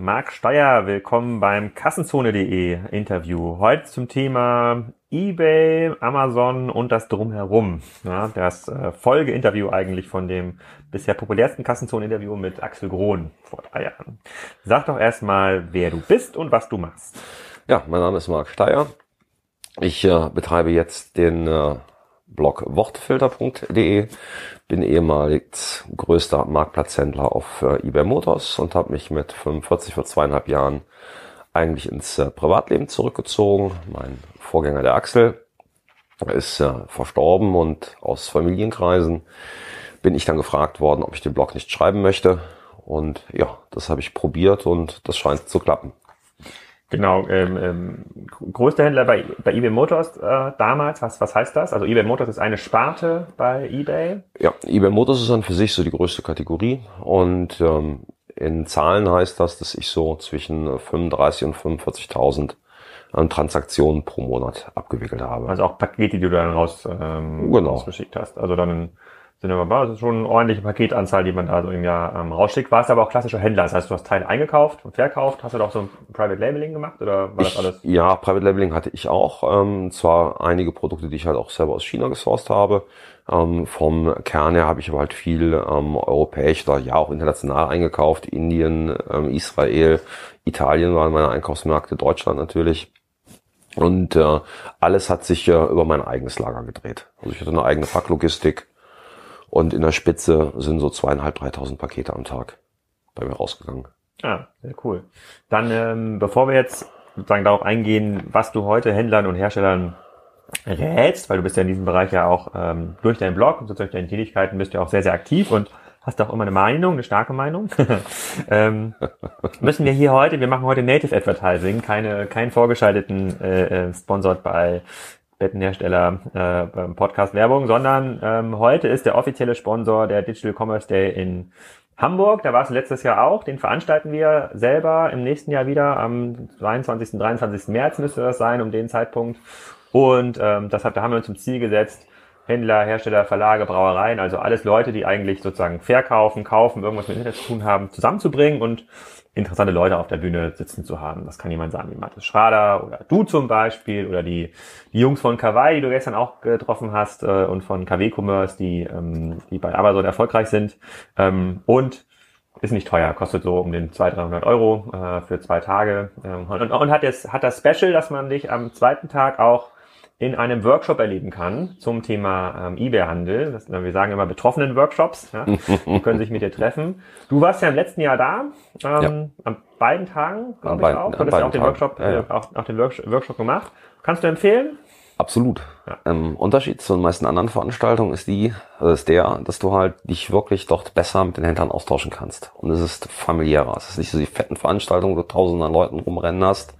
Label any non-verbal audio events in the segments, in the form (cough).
Marc Steyer, willkommen beim Kassenzone.de Interview. Heute zum Thema eBay, Amazon und das Drumherum. Ja, das äh, Folgeinterview eigentlich von dem bisher populärsten Kassenzone-Interview mit Axel Grohn vor drei Jahren. Sag doch erstmal, wer du bist und was du machst. Ja, mein Name ist Marc Steyer. Ich äh, betreibe jetzt den äh, Blog wortfilter.de, bin ehemals größter Marktplatzhändler auf äh, eBay Motors und habe mich mit 45 vor zweieinhalb Jahren eigentlich ins äh, Privatleben zurückgezogen. Mein Vorgänger, der Axel, ist äh, verstorben und aus Familienkreisen bin ich dann gefragt worden, ob ich den Blog nicht schreiben möchte. Und ja, das habe ich probiert und das scheint zu klappen. Genau, ähm, ähm, größter Händler bei, bei eBay Motors äh, damals, was, was heißt das? Also eBay Motors ist eine Sparte bei eBay? Ja, eBay Motors ist dann für sich so die größte Kategorie und ähm, in Zahlen heißt das, dass ich so zwischen 35 und 45.000 ähm, Transaktionen pro Monat abgewickelt habe. Also auch Pakete, die du dann raus, ähm, genau. rausgeschickt hast. Also dann sind mal, das ist schon eine ordentliche Paketanzahl, die man da so im Jahr ähm, rausschickt. Warst aber auch klassischer Händler. Das heißt, du hast Teile eingekauft und verkauft. Hast du doch so ein Private Labeling gemacht oder war ich, das alles? Ja, Private Labeling hatte ich auch. Ähm, zwar einige Produkte, die ich halt auch selber aus China gesourced habe. Ähm, vom Kern her habe ich aber halt viel ähm, europäisch oder ja auch international eingekauft. Indien, ähm, Israel, Italien waren meine Einkaufsmärkte, Deutschland natürlich. Und äh, alles hat sich äh, über mein eigenes Lager gedreht. Also ich hatte eine eigene Packlogistik und in der Spitze sind so zweieinhalb, dreitausend Pakete am Tag bei mir rausgegangen. Ah, sehr cool. Dann, ähm, bevor wir jetzt sozusagen darauf eingehen, was du heute Händlern und Herstellern rätst, weil du bist ja in diesem Bereich ja auch ähm, durch deinen Blog und durch deine Tätigkeiten bist du ja auch sehr, sehr aktiv und hast auch immer eine Meinung, eine starke Meinung. (laughs) ähm, müssen wir hier heute, wir machen heute Native Advertising, keine, keinen vorgeschalteten äh, äh Sponsored bei Bettenhersteller äh, Podcast Werbung, sondern ähm, heute ist der offizielle Sponsor der Digital Commerce Day in Hamburg. Da war es letztes Jahr auch. Den veranstalten wir selber im nächsten Jahr wieder. Am 22. 23. März müsste das sein, um den Zeitpunkt. Und ähm, das hat, da haben wir uns zum Ziel gesetzt, Händler, Hersteller, Verlage, Brauereien, also alles Leute, die eigentlich sozusagen verkaufen, kaufen, irgendwas mit Internet zu tun haben, zusammenzubringen und interessante Leute auf der Bühne sitzen zu haben. Das kann jemand sagen wie Mathis Schrader oder du zum Beispiel oder die, die Jungs von Kawaii, die du gestern auch getroffen hast äh, und von KW Commerce, die, ähm, die bei Amazon erfolgreich sind. Ähm, und ist nicht teuer, kostet so um den 200, 300 Euro äh, für zwei Tage. Ähm, und, und hat, jetzt, hat das Special, dass man dich am zweiten Tag auch in einem Workshop erleben kann zum Thema ähm, eBay-Handel. Wir sagen immer betroffenen Workshops. Ja? Die können sich mit dir treffen. Du warst ja im letzten Jahr da, ähm, ja. an beiden Tagen, glaube ich auch. Du hast ja auch den Workshop, ja, ja. Äh, auch, auch den Workshop gemacht. Kannst du empfehlen? Absolut. Ja. Ähm, Unterschied zu den meisten anderen Veranstaltungen ist die, also ist der, dass du halt dich wirklich dort besser mit den Händlern austauschen kannst. Und es ist familiärer. Es ist nicht so die fetten Veranstaltungen, wo du tausend an Leuten rumrennen hast,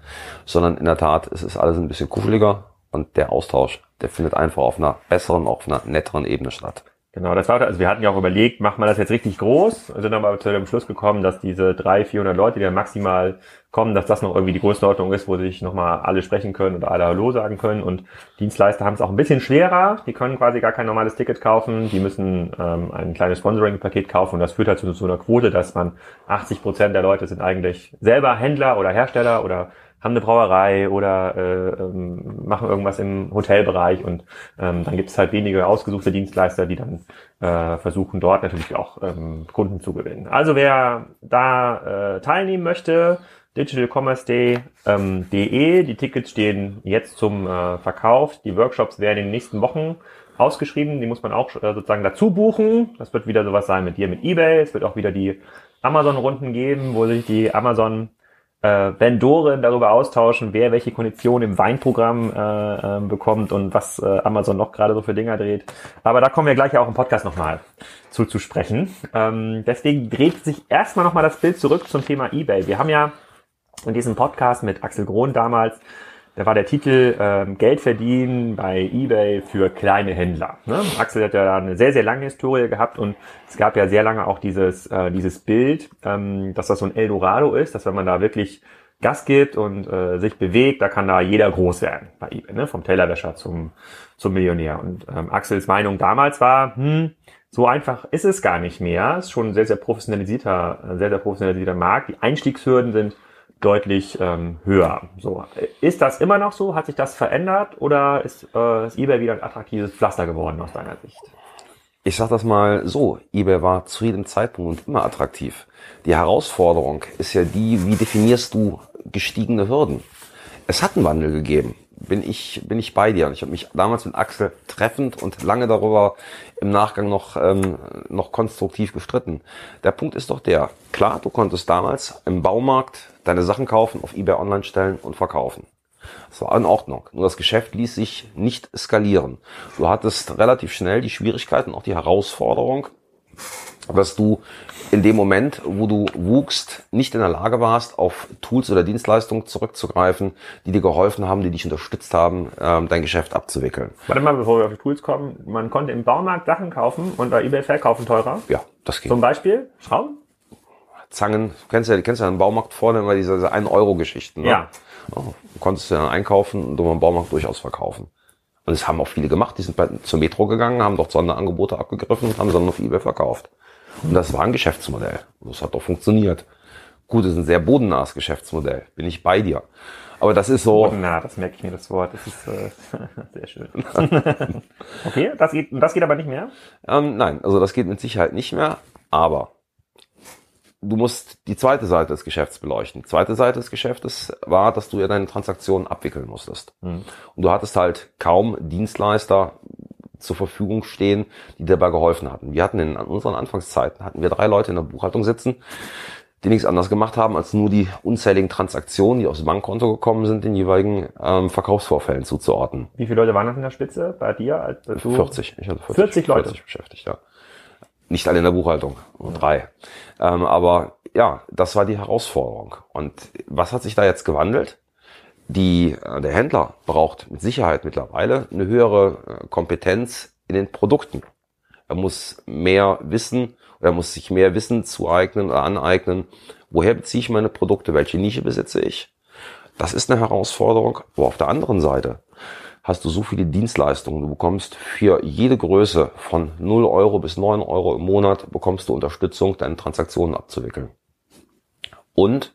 sondern in der Tat, es ist alles ein bisschen kuscheliger und der Austausch, der findet einfach auf einer besseren, auf einer netteren Ebene statt. Genau, das war, also wir hatten ja auch überlegt, macht man das jetzt richtig groß, sind aber zu dem Schluss gekommen, dass diese 300, 400 Leute, die dann maximal kommen, dass das noch irgendwie die Größenordnung ist, wo sich nochmal alle sprechen können oder alle Hallo sagen können. Und Dienstleister haben es auch ein bisschen schwerer, die können quasi gar kein normales Ticket kaufen, die müssen ähm, ein kleines Sponsoring-Paket kaufen. Und das führt halt zu so einer Quote, dass man 80 Prozent der Leute sind eigentlich selber Händler oder Hersteller oder haben eine Brauerei oder äh, ähm, machen irgendwas im Hotelbereich und ähm, dann gibt es halt wenige ausgesuchte Dienstleister, die dann äh, versuchen dort natürlich auch ähm, Kunden zu gewinnen. Also wer da äh, teilnehmen möchte, digitalcommerce.de, ähm, die Tickets stehen jetzt zum äh, Verkauf, die Workshops werden in den nächsten Wochen ausgeschrieben, die muss man auch äh, sozusagen dazu buchen. Das wird wieder sowas sein mit dir, mit eBay. Es wird auch wieder die Amazon-Runden geben, wo sich die Amazon äh, Vendoren darüber austauschen, wer welche Konditionen im Weinprogramm äh, äh, bekommt und was äh, Amazon noch gerade so für Dinger dreht. Aber da kommen wir gleich auch im Podcast nochmal zu, zu sprechen. Ähm, deswegen dreht sich erstmal nochmal das Bild zurück zum Thema eBay. Wir haben ja in diesem Podcast mit Axel Grohn damals da war der Titel ähm, Geld verdienen bei eBay für kleine Händler. Ne? Axel hat ja eine sehr, sehr lange Historie gehabt und es gab ja sehr lange auch dieses, äh, dieses Bild, ähm, dass das so ein Eldorado ist, dass wenn man da wirklich Gas gibt und äh, sich bewegt, da kann da jeder groß werden bei eBay, ne? vom Tellerwäscher zum, zum Millionär. Und ähm, Axels Meinung damals war, hm, so einfach ist es gar nicht mehr. Es ist schon ein sehr, sehr professionalisierter, sehr, sehr professionalisierter Markt. Die Einstiegshürden sind deutlich ähm, höher. So, ist das immer noch so? Hat sich das verändert oder ist, äh, ist eBay wieder ein attraktives Pflaster geworden aus deiner Sicht? Ich sag das mal so, eBay war zu jedem Zeitpunkt und immer attraktiv. Die Herausforderung ist ja die, wie definierst du gestiegene Hürden? Es hat einen Wandel gegeben bin ich, bin ich bei dir. Und ich habe mich damals mit Axel treffend und lange darüber im Nachgang noch, ähm, noch konstruktiv gestritten. Der Punkt ist doch der, klar, du konntest damals im Baumarkt deine Sachen kaufen, auf eBay online stellen und verkaufen. Das war in Ordnung. Nur das Geschäft ließ sich nicht skalieren. Du hattest relativ schnell die Schwierigkeiten, auch die Herausforderung, dass du in dem Moment, wo du wuchst, nicht in der Lage warst, auf Tools oder Dienstleistungen zurückzugreifen, die dir geholfen haben, die dich unterstützt haben, ähm, dein Geschäft abzuwickeln. Warte mal, bevor wir auf die Tools kommen. Man konnte im Baumarkt Sachen kaufen und bei eBay verkaufen teurer. Ja, das geht. Zum Beispiel Schrauben? Zangen, du kennst ja, du kennst ja im Baumarkt vorne immer diese, diese 1-Euro-Geschichten. Ne? Ja. Oh, du konntest du dann einkaufen und im Baumarkt durchaus verkaufen. Und das haben auch viele gemacht. Die sind bei, zur Metro gegangen, haben dort Sonderangebote abgegriffen und haben dann auf eBay verkauft. Und das war ein Geschäftsmodell. Das hat doch funktioniert. Gut, das ist ein sehr bodennahes Geschäftsmodell. Bin ich bei dir. Aber das ist so. Bodennah, das merke ich mir das Wort. Das ist äh, (laughs) sehr schön. (laughs) okay, das geht, das geht aber nicht mehr? Ähm, nein, also das geht mit Sicherheit nicht mehr. Aber du musst die zweite Seite des Geschäfts beleuchten. Die zweite Seite des Geschäftes war, dass du ja deine Transaktionen abwickeln musstest. Mhm. Und du hattest halt kaum Dienstleister, zur Verfügung stehen, die dabei geholfen hatten. Wir hatten in unseren Anfangszeiten, hatten wir drei Leute in der Buchhaltung sitzen, die nichts anderes gemacht haben, als nur die unzähligen Transaktionen, die aufs Bankkonto gekommen sind, den jeweiligen ähm, Verkaufsvorfällen zuzuordnen. Wie viele Leute waren das in der Spitze bei dir? Als du 40. Ich hatte 40, 40 Leute 40 beschäftigt, ja. Nicht alle in der Buchhaltung, nur drei. Ähm, aber ja, das war die Herausforderung. Und was hat sich da jetzt gewandelt? Die, äh, der Händler braucht mit Sicherheit mittlerweile eine höhere äh, Kompetenz in den Produkten. Er muss mehr wissen er muss sich mehr Wissen zueignen oder aneignen. Woher beziehe ich meine Produkte? Welche Nische besitze ich? Das ist eine Herausforderung. Aber auf der anderen Seite hast du so viele Dienstleistungen. Du bekommst für jede Größe von 0 Euro bis 9 Euro im Monat bekommst du Unterstützung, deine Transaktionen abzuwickeln. Und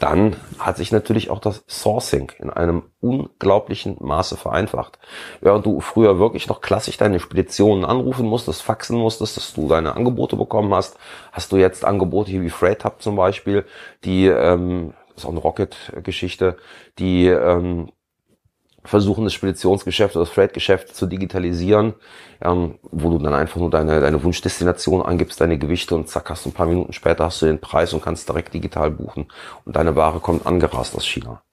dann hat sich natürlich auch das Sourcing in einem unglaublichen Maße vereinfacht. Während du früher wirklich noch klassisch deine Speditionen anrufen musstest, faxen musstest, dass du deine Angebote bekommen hast, hast du jetzt Angebote hier wie Freight Hub zum Beispiel, die, ähm, ist auch eine Rocket-Geschichte, die ähm, versuchen, das Speditionsgeschäft oder das Freight-Geschäft zu digitalisieren, ähm, wo du dann einfach nur deine, deine Wunschdestination angibst, deine Gewichte und zack, hast du ein paar Minuten später hast du den Preis und kannst direkt digital buchen und deine Ware kommt angerast aus China.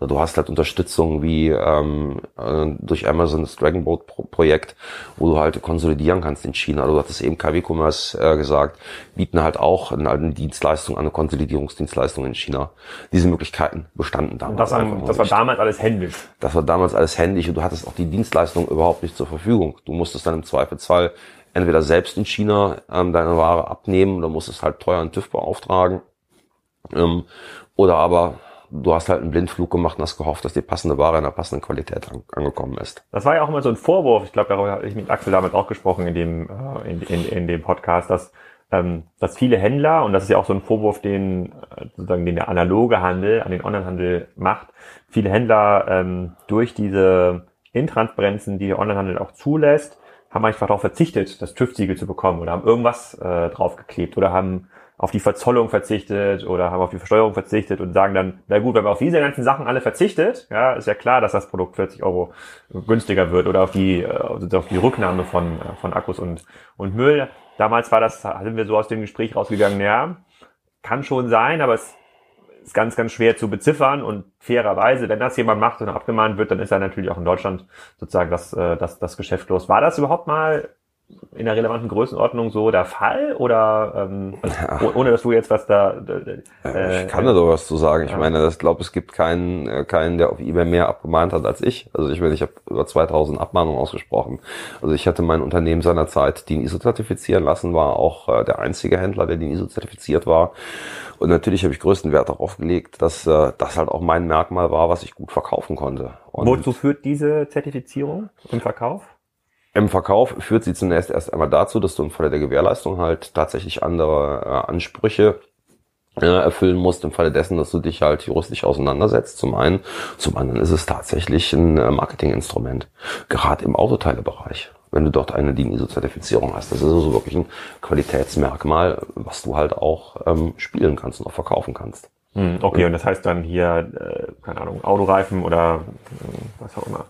Du hast halt Unterstützung wie ähm, äh, durch Amazon das Dragon Boat Projekt, wo du halt konsolidieren kannst in China. Du hattest eben KW Commerce äh, gesagt, bieten halt auch eine, eine Dienstleistung, eine Konsolidierungsdienstleistung in China. Diese Möglichkeiten bestanden damals. Das, an, das war damals alles händisch. Das war damals alles händisch und du hattest auch die Dienstleistung überhaupt nicht zur Verfügung. Du musstest dann im Zweifelsfall entweder selbst in China ähm, deine Ware abnehmen oder musstest halt teuer einen TÜV beauftragen. Ähm, oder aber du hast halt einen Blindflug gemacht und hast gehofft, dass die passende Ware in der passenden Qualität an, angekommen ist. Das war ja auch immer so ein Vorwurf, ich glaube, darüber habe ich mit Axel damals auch gesprochen in dem, äh, in, in, in dem Podcast, dass, ähm, dass viele Händler, und das ist ja auch so ein Vorwurf, den äh, sozusagen den der analoge Handel an den Onlinehandel macht, viele Händler ähm, durch diese Intransparenzen, die der Onlinehandel auch zulässt, haben einfach darauf verzichtet, das TÜV-Siegel zu bekommen oder haben irgendwas äh, draufgeklebt oder haben auf die Verzollung verzichtet oder haben auf die Versteuerung verzichtet und sagen dann, na gut, wenn man auf diese ganzen Sachen alle verzichtet, ja, ist ja klar, dass das Produkt 40 Euro günstiger wird oder auf die, äh, auf die Rücknahme von, äh, von Akkus und, und Müll. Damals war das, sind wir so aus dem Gespräch rausgegangen, ja, kann schon sein, aber es ist ganz, ganz schwer zu beziffern und fairerweise, wenn das jemand macht und abgemahnt wird, dann ist er natürlich auch in Deutschland sozusagen das, äh, das, das Geschäft los. War das überhaupt mal in der relevanten Größenordnung so der Fall oder ähm, also, ohne dass du jetzt was da äh, ich kann da doch was zu sagen. Ich ja. meine ich glaube es gibt keinen äh, keinen der auf eBay mehr abgemahnt hat als ich. Also ich meine ich habe über 2000 Abmahnungen ausgesprochen. Also ich hatte mein Unternehmen seinerzeit den ISO zertifizieren lassen war auch äh, der einzige Händler der den ISO zertifiziert war. Und natürlich habe ich größten Wert darauf gelegt dass äh, das halt auch mein Merkmal war was ich gut verkaufen konnte. Und Wozu führt diese Zertifizierung im Verkauf Im Verkauf führt sie zunächst erst einmal dazu, dass du im Falle der Gewährleistung halt tatsächlich andere äh, Ansprüche äh, erfüllen musst im Falle dessen, dass du dich halt juristisch auseinandersetzt. Zum einen, zum anderen ist es tatsächlich ein äh, Marketinginstrument, gerade im Autoteilebereich. Wenn du dort eine DIN ISO-Zertifizierung hast, das ist also wirklich ein Qualitätsmerkmal, was du halt auch ähm, spielen kannst und auch verkaufen kannst. Hm, okay, und das heißt dann hier, äh, keine Ahnung, Autoreifen oder äh, was auch immer.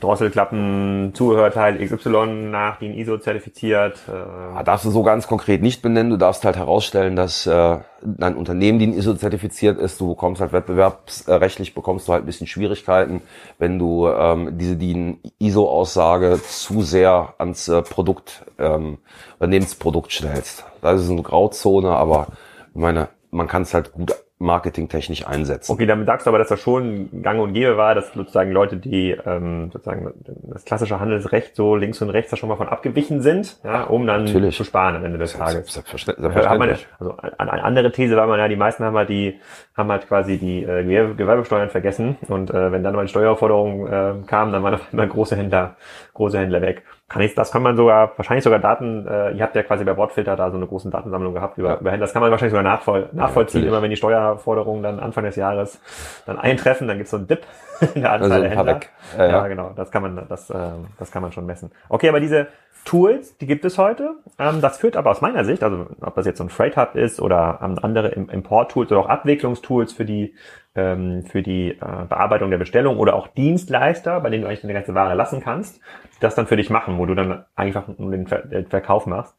Drosselklappen, Zubehörteil XY nach DIN ISO zertifiziert. Äh. Darfst du so ganz konkret nicht benennen. Du darfst halt herausstellen, dass äh, ein Unternehmen DIN ISO zertifiziert ist. Du bekommst halt wettbewerbsrechtlich bekommst du halt ein bisschen Schwierigkeiten, wenn du ähm, diese DIN ISO Aussage zu sehr ans äh, Produkt ähm, Unternehmensprodukt stellst. Das ist eine Grauzone, aber ich meine, man kann es halt gut marketingtechnisch einsetzen. Okay, damit sagst du aber, dass das schon gang und gäbe war, dass sozusagen Leute, die ähm, sozusagen das klassische Handelsrecht so links und rechts da schon mal von abgewichen sind, ja, um dann Natürlich. zu sparen am Ende des Tages. Selbstverständlich. selbstverständlich. Also eine andere These war man ja, die meisten haben halt die haben halt quasi die äh, Gewerbesteuern vergessen und äh, wenn dann mal die Steuerforderungen äh, kamen, dann waren auf einmal große Händler, große Händler weg kann ich, das kann man sogar, wahrscheinlich sogar Daten, äh, ihr habt ja quasi bei Wortfilter da so eine große Datensammlung gehabt über, ja. über Händler. Das kann man wahrscheinlich sogar nachvoll, nachvollziehen, ja, immer wenn die Steuerforderungen dann Anfang des Jahres dann eintreffen, dann gibt's so einen Dip (laughs) in der Anzahl also der Händler. Ja, ja, genau, das kann man, das, äh, das kann man schon messen. Okay, aber diese Tools, die gibt es heute. Ähm, das führt aber aus meiner Sicht, also ob das jetzt so ein Freight Hub ist oder ähm, andere Import-Tools oder auch Abwicklungstools für die ähm, für die äh, Bearbeitung der Bestellung oder auch Dienstleister, bei denen du eigentlich eine ganze Ware lassen kannst, das dann für dich machen, wo du dann einfach nur den Verkauf machst.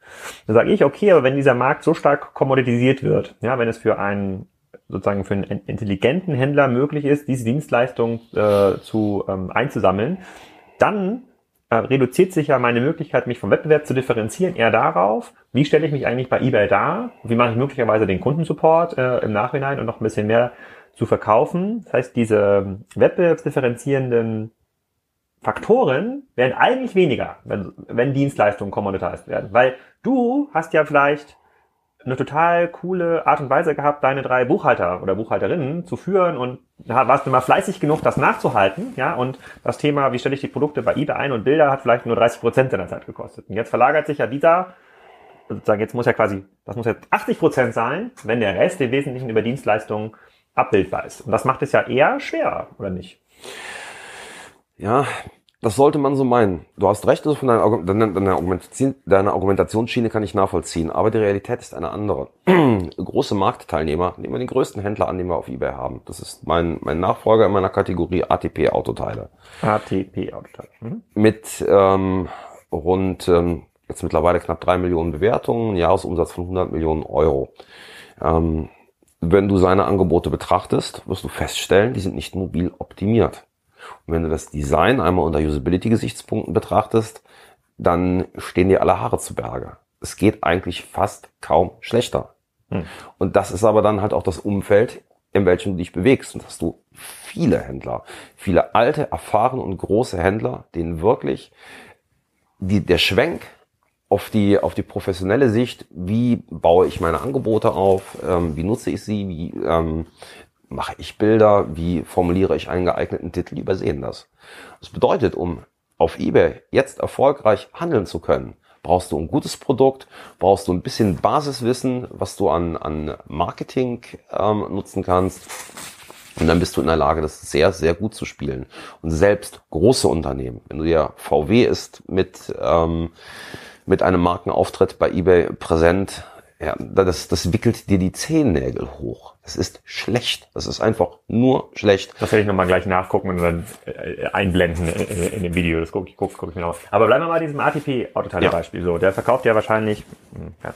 Dann sage ich, okay, aber wenn dieser Markt so stark kommoditisiert wird, ja, wenn es für einen sozusagen für einen intelligenten Händler möglich ist, diese Dienstleistung äh, zu ähm, einzusammeln, dann äh, reduziert sich ja meine Möglichkeit, mich vom Wettbewerb zu differenzieren, eher darauf, wie stelle ich mich eigentlich bei eBay dar, wie mache ich möglicherweise den Kundensupport äh, im Nachhinein und noch ein bisschen mehr zu verkaufen. Das heißt, diese wettbewerbsdifferenzierenden Faktoren werden eigentlich weniger, wenn, wenn Dienstleistungen commoditized werden. Weil du hast ja vielleicht eine total coole Art und Weise gehabt, deine drei Buchhalter oder Buchhalterinnen zu führen und da warst du mal fleißig genug, das nachzuhalten, ja, und das Thema, wie stelle ich die Produkte bei eBay ein und Bilder, hat vielleicht nur 30 Prozent deiner Zeit gekostet. Und jetzt verlagert sich ja dieser, sozusagen, jetzt muss ja quasi, das muss jetzt 80 Prozent sein, wenn der Rest im Wesentlichen über Dienstleistungen abbildbar ist. Und das macht es ja eher schwerer, oder nicht? Ja, das sollte man so meinen. Du hast recht, also von deiner, deiner, deiner, Argumentation, deiner Argumentationsschiene kann ich nachvollziehen, aber die Realität ist eine andere. (clears throat) Große Marktteilnehmer, nehmen wir den größten Händler an, den wir auf eBay haben. Das ist mein, mein Nachfolger in meiner Kategorie ATP Autoteile. ATP Autoteile. Mhm. Mit ähm, rund ähm, jetzt mittlerweile knapp drei Millionen Bewertungen, Jahresumsatz von 100 Millionen Euro. Ähm, wenn du seine Angebote betrachtest, wirst du feststellen, die sind nicht mobil optimiert. Und wenn du das Design einmal unter Usability-Gesichtspunkten betrachtest, dann stehen dir alle Haare zu Berge. Es geht eigentlich fast kaum schlechter. Hm. Und das ist aber dann halt auch das Umfeld, in welchem du dich bewegst. Und hast du viele Händler, viele alte, erfahrene und große Händler, denen wirklich die, der Schwenk auf die, auf die professionelle Sicht, wie baue ich meine Angebote auf, ähm, wie nutze ich sie, wie ähm, mache ich Bilder, wie formuliere ich einen geeigneten Titel, übersehen das. Das bedeutet, um auf eBay jetzt erfolgreich handeln zu können, brauchst du ein gutes Produkt, brauchst du ein bisschen Basiswissen, was du an, an Marketing ähm, nutzen kannst. Und dann bist du in der Lage, das sehr, sehr gut zu spielen. Und selbst große Unternehmen, wenn du dir VW ist mit ähm, mit einem Markenauftritt bei eBay präsent, ja, das, das wickelt dir die Zehennägel hoch. Das ist schlecht. Das ist einfach nur schlecht. Das werde ich nochmal gleich nachgucken und dann äh, einblenden in, in, dem Video. Das gucke ich, guck, guck ich mir noch. Aber bleiben wir mal diesem ATP-Autoteile-Beispiel. Ja. So, der verkauft ja wahrscheinlich hm, ja,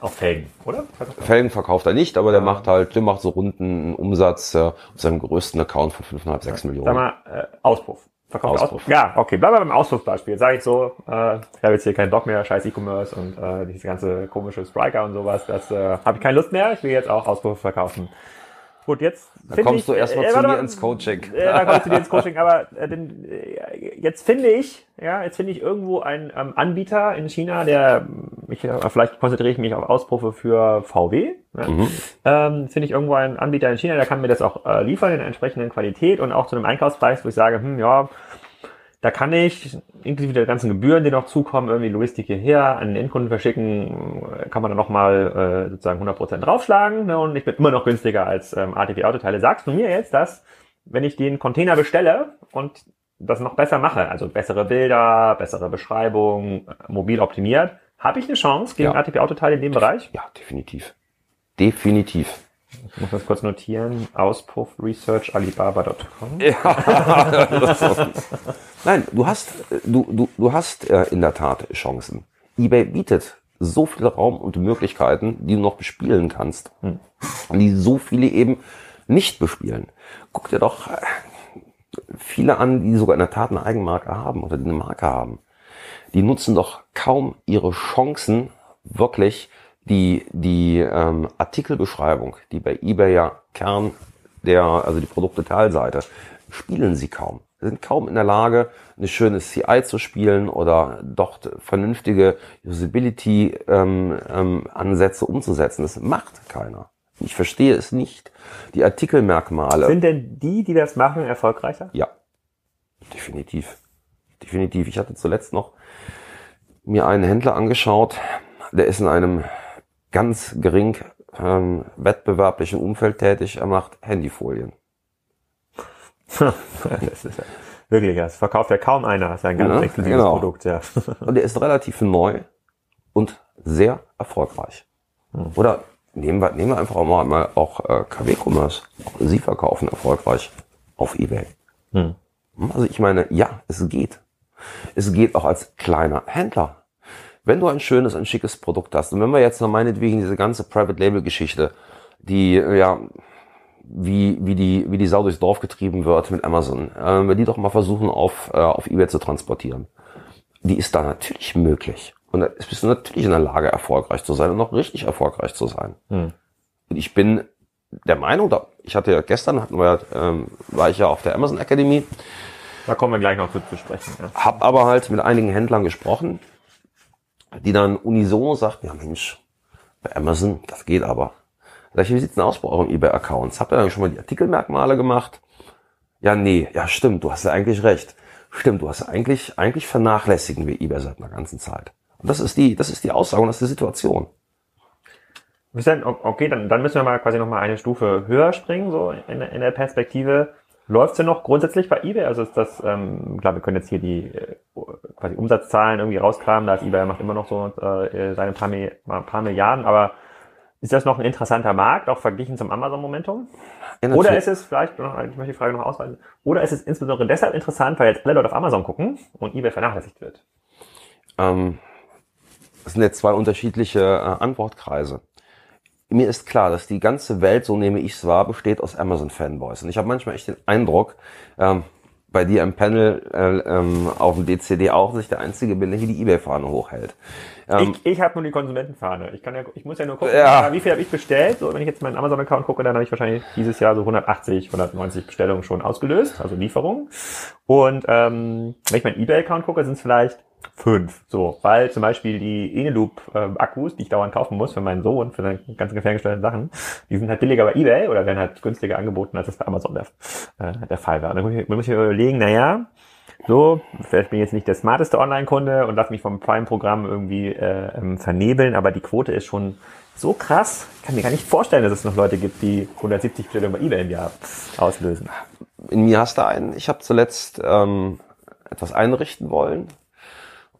auch Felgen, oder? Felgen verkauft er nicht, aber der ja. macht halt, der macht so runden Umsatz äh, auf seinem größten Account von 5,5, 6 Millionen. Sag mal, äh, Auspuff. Verkauft Auspuff. Aus ja, okay, bleiben wir beim Auspuffbeispiel. Sage ich so, äh, ich habe jetzt hier keinen Bock mehr, scheiß E-Commerce und äh, diese ganze komische Spriker und sowas, das äh, habe ich keine Lust mehr, ich will jetzt auch Auspuff verkaufen. Gut, jetzt da kommst ich, du erstmal äh, zu mir ins Coaching. Äh, da kommst du dir ins (laughs) Coaching, aber äh, denn, äh, jetzt finde ich, ja, jetzt finde ich irgendwo einen ähm, Anbieter in China, der, ich, äh, vielleicht konzentriere ich mich auf Auspuffe für VW. Ja. Mhm. Ähm, finde ich irgendwo einen Anbieter in China, der kann mir das auch äh, liefern in einer entsprechenden Qualität und auch zu einem Einkaufspreis, wo ich sage, hm, ja, da kann ich, inklusive der ganzen Gebühren, die noch zukommen, irgendwie Logistik hierher, an den Endkunden verschicken, kann man dann nochmal äh, sozusagen 100% draufschlagen ne, und ich bin immer noch günstiger als ähm, ATP Autoteile. Sagst du mir jetzt, dass wenn ich den Container bestelle und das noch besser mache, also bessere Bilder, bessere Beschreibung, mobil optimiert, habe ich eine Chance gegen Ja. ATP Autoteile in dem Bereich? Ja, definitiv. Definitiv. Ich muss das kurz notieren. Auspuff Research Alibaba.com. (laughs) Nein, du hast, du, du, du hast äh, in der Tat Chancen. eBay bietet so viel Raum und Möglichkeiten, die du noch bespielen kannst. Die so viele eben nicht bespielen. Guck dir doch äh, viele an, die sogar in der Tat eine Eigenmarke haben oder die eine Marke haben. Die nutzen doch kaum ihre Chancen, wirklich die, die ähm, Artikelbeschreibung, die bei eBay ja Kern der, also die Produktdetailseite, spielen sie kaum. Sie sind kaum in der Lage, eine schöne CI zu spielen oder dort vernünftige Usability-Ansätze umzusetzen. Das macht keiner. Ich verstehe es nicht. Die Artikelmerkmale. Sind denn die, die das machen, erfolgreicher? Ja, definitiv. Definitiv. Ich hatte zuletzt noch mir einen Händler angeschaut, der ist in einem ganz gering ähm, wettbewerblichen Umfeld tätig. Er macht Handyfolien. (laughs) das ist ja wirklich, das verkauft ja kaum einer. Das ist ein ganz Ja, exklusives genau. Produkt, ja. (laughs) Und der ist relativ neu und sehr erfolgreich. Oder nehmen wir, nehmen wir einfach auch mal, mal auch äh, KW-Commerce. Auch Sie verkaufen erfolgreich auf Ebay. Hm. Also ich meine, ja, es geht. Es geht auch als kleiner Händler. Wenn du ein schönes, ein schickes Produkt hast und wenn wir jetzt noch meinetwegen diese ganze Private Label Geschichte, die äh, ja wie, wie, die, wie die Sau durchs Dorf getrieben wird mit Amazon, äh, wenn wir die doch mal versuchen auf, äh, auf Ebay zu transportieren, die ist da natürlich möglich. Und da bist du natürlich in der Lage, erfolgreich zu sein und noch richtig erfolgreich zu sein. Hm. Und ich bin der Meinung, da, ich hatte ja gestern, hatten wir, ähm, war ich ja auf der Amazon Academy, Da kommen wir gleich noch zu, zu sprechen. Ja. hab aber halt mit einigen Händlern gesprochen, die dann unisono sagten, ja Mensch, bei Amazon, das geht aber. Sag ich, wie sieht's denn aus bei euren eBay-Accounts? Habt ihr dann schon mal die Artikelmerkmale gemacht? Ja, nee, ja stimmt, du hast ja eigentlich recht. Stimmt, du hast ja eigentlich, eigentlich vernachlässigen wir eBay seit einer ganzen Zeit. Und das ist die, das ist die Aussage und das ist die Situation. Okay, dann, dann müssen wir mal quasi noch mal eine Stufe höher springen, so in, in der Perspektive. Läuft's denn noch grundsätzlich bei eBay? Also ist das, ähm, klar, wir können jetzt hier die äh, quasi Umsatzzahlen irgendwie rauskramen, da ist eBay macht immer noch so äh, seine paar, Mi- paar Milliarden, aber ist das noch ein interessanter Markt, auch verglichen zum Amazon-Momentum? Ja, Oder ist es vielleicht, ich möchte die Frage noch ausweiten, oder ist es insbesondere deshalb interessant, weil jetzt alle Leute auf Amazon gucken und eBay vernachlässigt wird? Ähm, das sind jetzt zwei unterschiedliche äh, Antwortkreise. Mir ist klar, dass die ganze Welt, so nehme ich es wahr, besteht aus Amazon-Fanboys. Und ich habe manchmal echt den Eindruck, ähm, bei dir im Panel äh, ähm, auf dem DCD auch, dass ich der Einzige bin, der hier die Ebay-Fahne hochhält. Ähm, ich ich habe nur die Konsumentenfahne. Ich kann ja, ich muss ja nur gucken, Ja. wie viel habe ich bestellt. So, wenn ich jetzt meinen Amazon-Account gucke, dann habe ich wahrscheinlich dieses Jahr so 180, 190 Bestellungen schon ausgelöst, also Lieferungen. Und ähm, wenn ich meinen eBay-Account gucke, sind es vielleicht fünf. So, weil zum Beispiel die Eneloop-Akkus, die ich dauernd kaufen muss für meinen Sohn, für seine ganzen gefährgestellten Sachen, die sind halt billiger bei eBay oder werden halt günstiger angeboten, als das bei Amazon der, äh, der Fall war. Und dann muss ich, muss ich mir überlegen, naja, so, vielleicht bin ich jetzt nicht der smarteste Online-Kunde und lass mich vom Prime-Programm irgendwie äh, ähm, vernebeln, aber die Quote ist schon so krass. Ich kann mir gar nicht vorstellen, dass es noch Leute gibt, die 170 Bestellungen bei eBay im Jahr auslösen. in mir hast du einen. Ich habe zuletzt ähm, etwas einrichten wollen.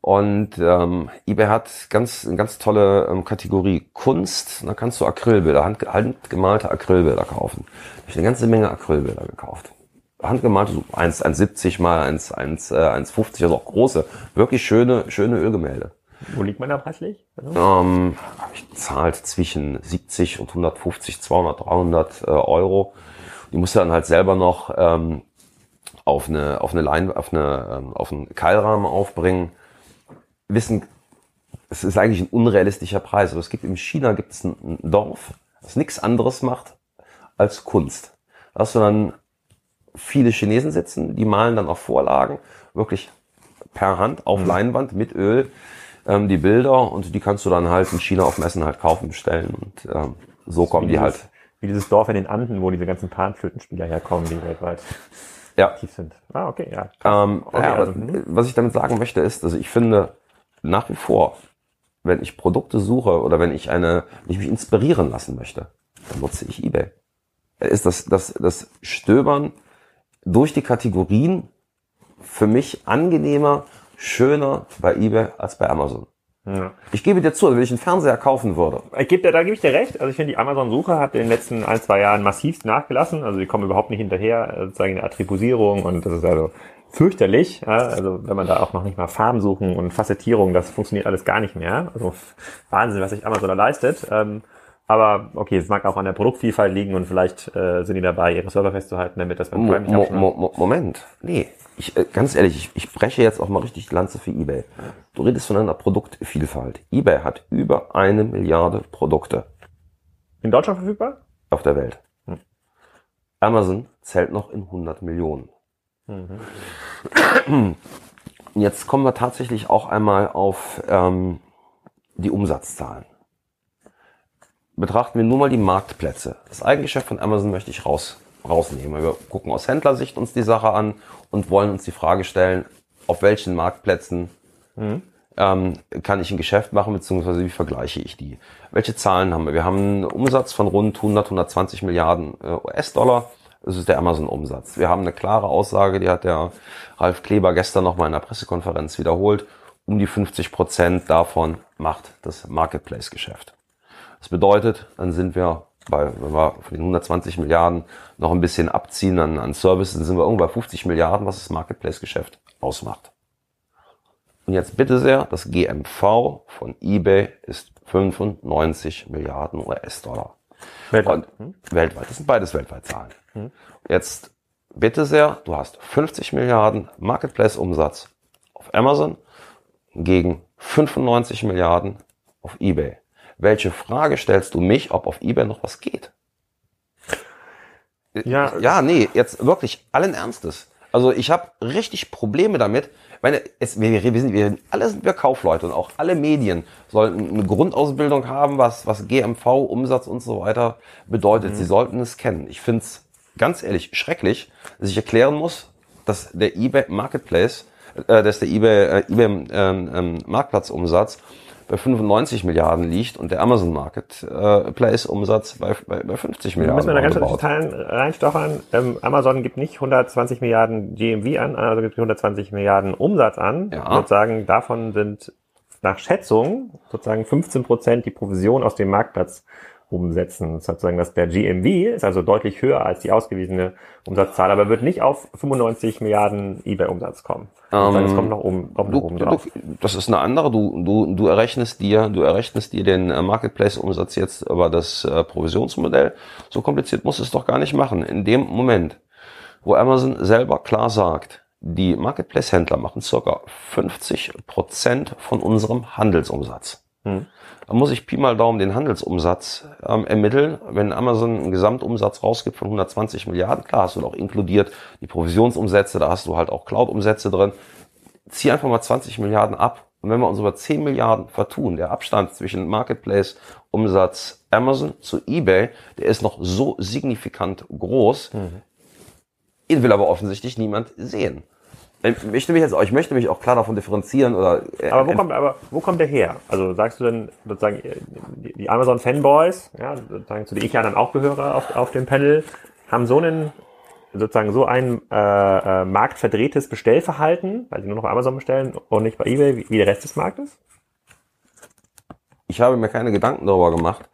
Und ähm, eBay hat ganz, eine ganz tolle ähm, Kategorie Kunst. Da kannst du Acrylbilder, hand, handgemalte Acrylbilder kaufen. Ich habe eine ganze Menge Acrylbilder gekauft. Handgemalte, so 1 1,70 mal 1, 1, äh, 1,50, also auch große, wirklich schöne, schöne Ölgemälde. Wo liegt man da preislich? Also, Ähm, habe ich zahlt zwischen 70 und 150, 200, 300 äh, Euro. Die musst du dann halt selber noch ähm, auf eine auf eine Lein auf eine ähm, auf einen Keilrahmen aufbringen. Wissen, es ist eigentlich ein unrealistischer Preis. Aber es gibt in China gibt es ein, Dorf, das nichts anderes macht als Kunst. Da hast du dann viele Chinesen sitzen, die malen dann auf Vorlagen, wirklich per Hand auf Leinwand mit Öl ähm, die Bilder und die kannst du dann halt in China auf Messen halt kaufen, bestellen und ähm, so kommen die dieses, halt. Wie dieses Dorf in den Anden, wo diese ganzen Panflötenspieler herkommen, die weltweit Ja. aktiv sind. Ah, okay, ja. Ähm, Okay, ja, also, aber mhm. was ich damit sagen möchte, ist, dass ich finde, nach wie vor, wenn ich Produkte suche oder wenn ich eine, wenn ich mich inspirieren lassen möchte, dann nutze ich eBay. Ist das, das, das Stöbern durch die Kategorien für mich angenehmer, schöner bei eBay als bei Amazon. Ja. Ich gebe dir zu, wenn ich einen Fernseher kaufen würde, Ich gebe dir, da gebe ich dir recht. Also ich finde, die Amazon-Suche hat in den letzten ein, zwei Jahren massivst nachgelassen. Also die kommen überhaupt nicht hinterher, äh, sozusagen in der Attribusierung und das ist also fürchterlich. Ja? Also wenn man da auch noch nicht mal Farben suchen und Facettierung, das funktioniert alles gar nicht mehr. Also Wahnsinn, was sich Amazon da leistet. Ähm, aber okay, es mag auch an der Produktvielfalt liegen und vielleicht äh, sind die dabei, ihre Server festzuhalten, damit das beim Prime nicht Mo. Mo Mo Moment. Nee, ich, äh, ganz ehrlich, ich, ich breche jetzt auch mal richtig die Lanze für eBay. Du redest von einer Produktvielfalt. eBay hat über eine Milliarde Produkte In Deutschland verfügbar? auf der Welt. Hm. Amazon zählt noch in 100 Millionen. Mhm. Jetzt kommen wir tatsächlich auch einmal auf ähm, die Umsatzzahlen. Betrachten wir nur mal die Marktplätze. Das Eigengeschäft von Amazon möchte ich raus, rausnehmen. Wir gucken aus Händlersicht uns die Sache an und wollen uns die Frage stellen, auf welchen Marktplätzen ähm, kann ich ein Geschäft machen, beziehungsweise wie vergleiche ich die? Welche Zahlen haben wir? Wir haben einen Umsatz von rund 100, 120 Milliarden äh, US-Dollar. Das ist der Amazon-Umsatz. Wir haben eine klare Aussage, die hat der Ralf Kleber gestern nochmal in einer Pressekonferenz wiederholt. Um die 50 Prozent davon macht das Marketplace-Geschäft. Das bedeutet, dann sind wir bei, wenn wir von den 120 Milliarden noch ein bisschen abziehen an, an Services, dann sind wir irgendwo bei 50 Milliarden, was das Marketplace-Geschäft ausmacht. Und jetzt bitte sehr, das GMV von eBay ist 95 Milliarden US-Dollar. Weltweit. Und weltweit, das sind beides weltweit Zahlen. Jetzt bitte sehr, du hast 50 Milliarden Marketplace-Umsatz auf Amazon gegen 95 Milliarden auf eBay. Welche Frage stellst du mich, ob auf eBay noch was geht? Ja, Ja, nee, jetzt wirklich allen Ernstes. Also ich habe richtig Probleme damit. Meine, es, wir, wir, sind, wir alle sind wir Kaufleute und auch alle Medien sollten eine Grundausbildung haben, was, was GMV, Umsatz und so weiter bedeutet. Sie sollten es kennen. Ich finde es ganz ehrlich schrecklich, dass ich erklären muss, dass der eBay Marketplace, äh, dass der eBay, äh, eBay ähm, ähm, Marktplatzumsatz bei 95 Milliarden liegt und der Amazon Marketplace Umsatz bei, bei, bei 50 Milliarden. müssen wir da ganz kurz Zahlen reinstochern. Ähm, Amazon gibt nicht 120 Milliarden GMV an, Amazon gibt 120 Milliarden Umsatz an. Ja. Sozusagen davon sind nach Schätzung sozusagen 15 Prozent die Provision aus dem Marktplatz umsetzen. Sozusagen, dass der GMV ist also deutlich höher als die ausgewiesene Umsatzzahl, aber wird nicht auf 95 Milliarden eBay-Umsatz kommen. Sozusagen, es kommt noch oben, kommt noch Du, oben drauf. du, das ist eine andere. Du, du, du errechnest dir, du errechnest dir den äh, Marketplace-Umsatz jetzt über das äh, Provisionsmodell. So kompliziert musst du es doch gar nicht machen. In dem Moment, wo Amazon selber klar sagt, die Marketplace-Händler machen circa 50 Prozent von unserem Handelsumsatz. Hm. Dann muss ich Pi mal Daumen den Handelsumsatz ähm, ermitteln. Wenn Amazon einen Gesamtumsatz rausgibt von 120 Milliarden, klar hast du auch inkludiert die Provisionsumsätze, da hast du halt auch Cloud-Umsätze drin. Zieh einfach mal 20 Milliarden ab. Und wenn wir uns über 10 Milliarden vertun, der Abstand zwischen Marketplace-Umsatz Amazon zu eBay, der ist noch so signifikant groß, ihn will aber offensichtlich niemand sehen. Ich möchte mich jetzt auch, ich möchte mich auch klar davon differenzieren oder äh, Aber wo kommt, aber wo kommt der her? Also sagst du denn sozusagen die die Amazon Fanboys, ja, sozusagen zu denen ich ja dann auch gehöre auf, auf dem Panel, haben so einen sozusagen so ein äh, äh, marktverdrehtes Bestellverhalten, weil sie nur noch bei Amazon bestellen und nicht bei eBay, wie, wie der Rest des Marktes? ich habe mir keine Gedanken darüber gemacht,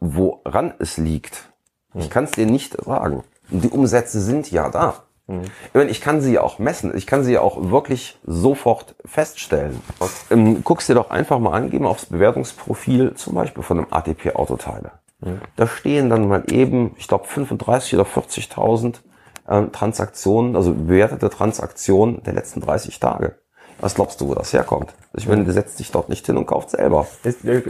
woran es liegt. Ich kann es dir nicht sagen. Die Umsätze sind ja da. Ich, meine, ich kann sie ja auch messen. Ich kann sie ja auch wirklich sofort feststellen. Ähm, guckst dir doch einfach mal an, geh mal aufs Bewertungsprofil zum Beispiel von einem ATP Autoteile. Da stehen dann mal eben, ich glaube, 35 oder 40.000 ähm, Transaktionen, also bewertete Transaktionen der letzten 30 Tage. Was glaubst du, wo das herkommt? Ich meine, du setzt dich dort nicht hin und kauft selber. Ist, äh,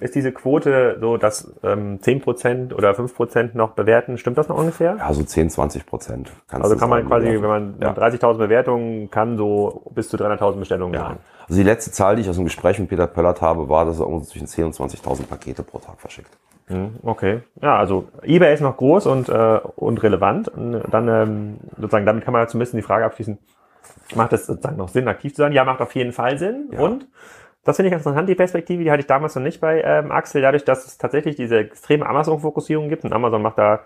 ist diese Quote so, dass ähm, 10% oder 5% noch bewerten? Stimmt das noch ungefähr? Ja, so 10, 20 Prozent. Also kann man quasi, ja. wenn man Ja. 30.000 Bewertungen kann, so bis zu 300.000 Bestellungen Ja. machen. Also die letzte Zahl, die ich aus dem Gespräch mit Peter Pöllert habe, war, dass er irgendwo zwischen 10 und 20.000 Pakete pro Tag verschickt. Mhm, okay. Ja, also eBay ist noch groß und, äh, und relevant. Und dann ähm, sozusagen damit kann man bisschen die Frage abschließen, macht es sozusagen noch Sinn, aktiv zu sein? Ja, macht auf jeden Fall Sinn. Ja. Und das finde ich interessant, die Perspektive, die hatte ich damals noch nicht bei ähm, Axel, dadurch, dass es tatsächlich diese extreme Amazon-Fokussierung gibt und Amazon macht da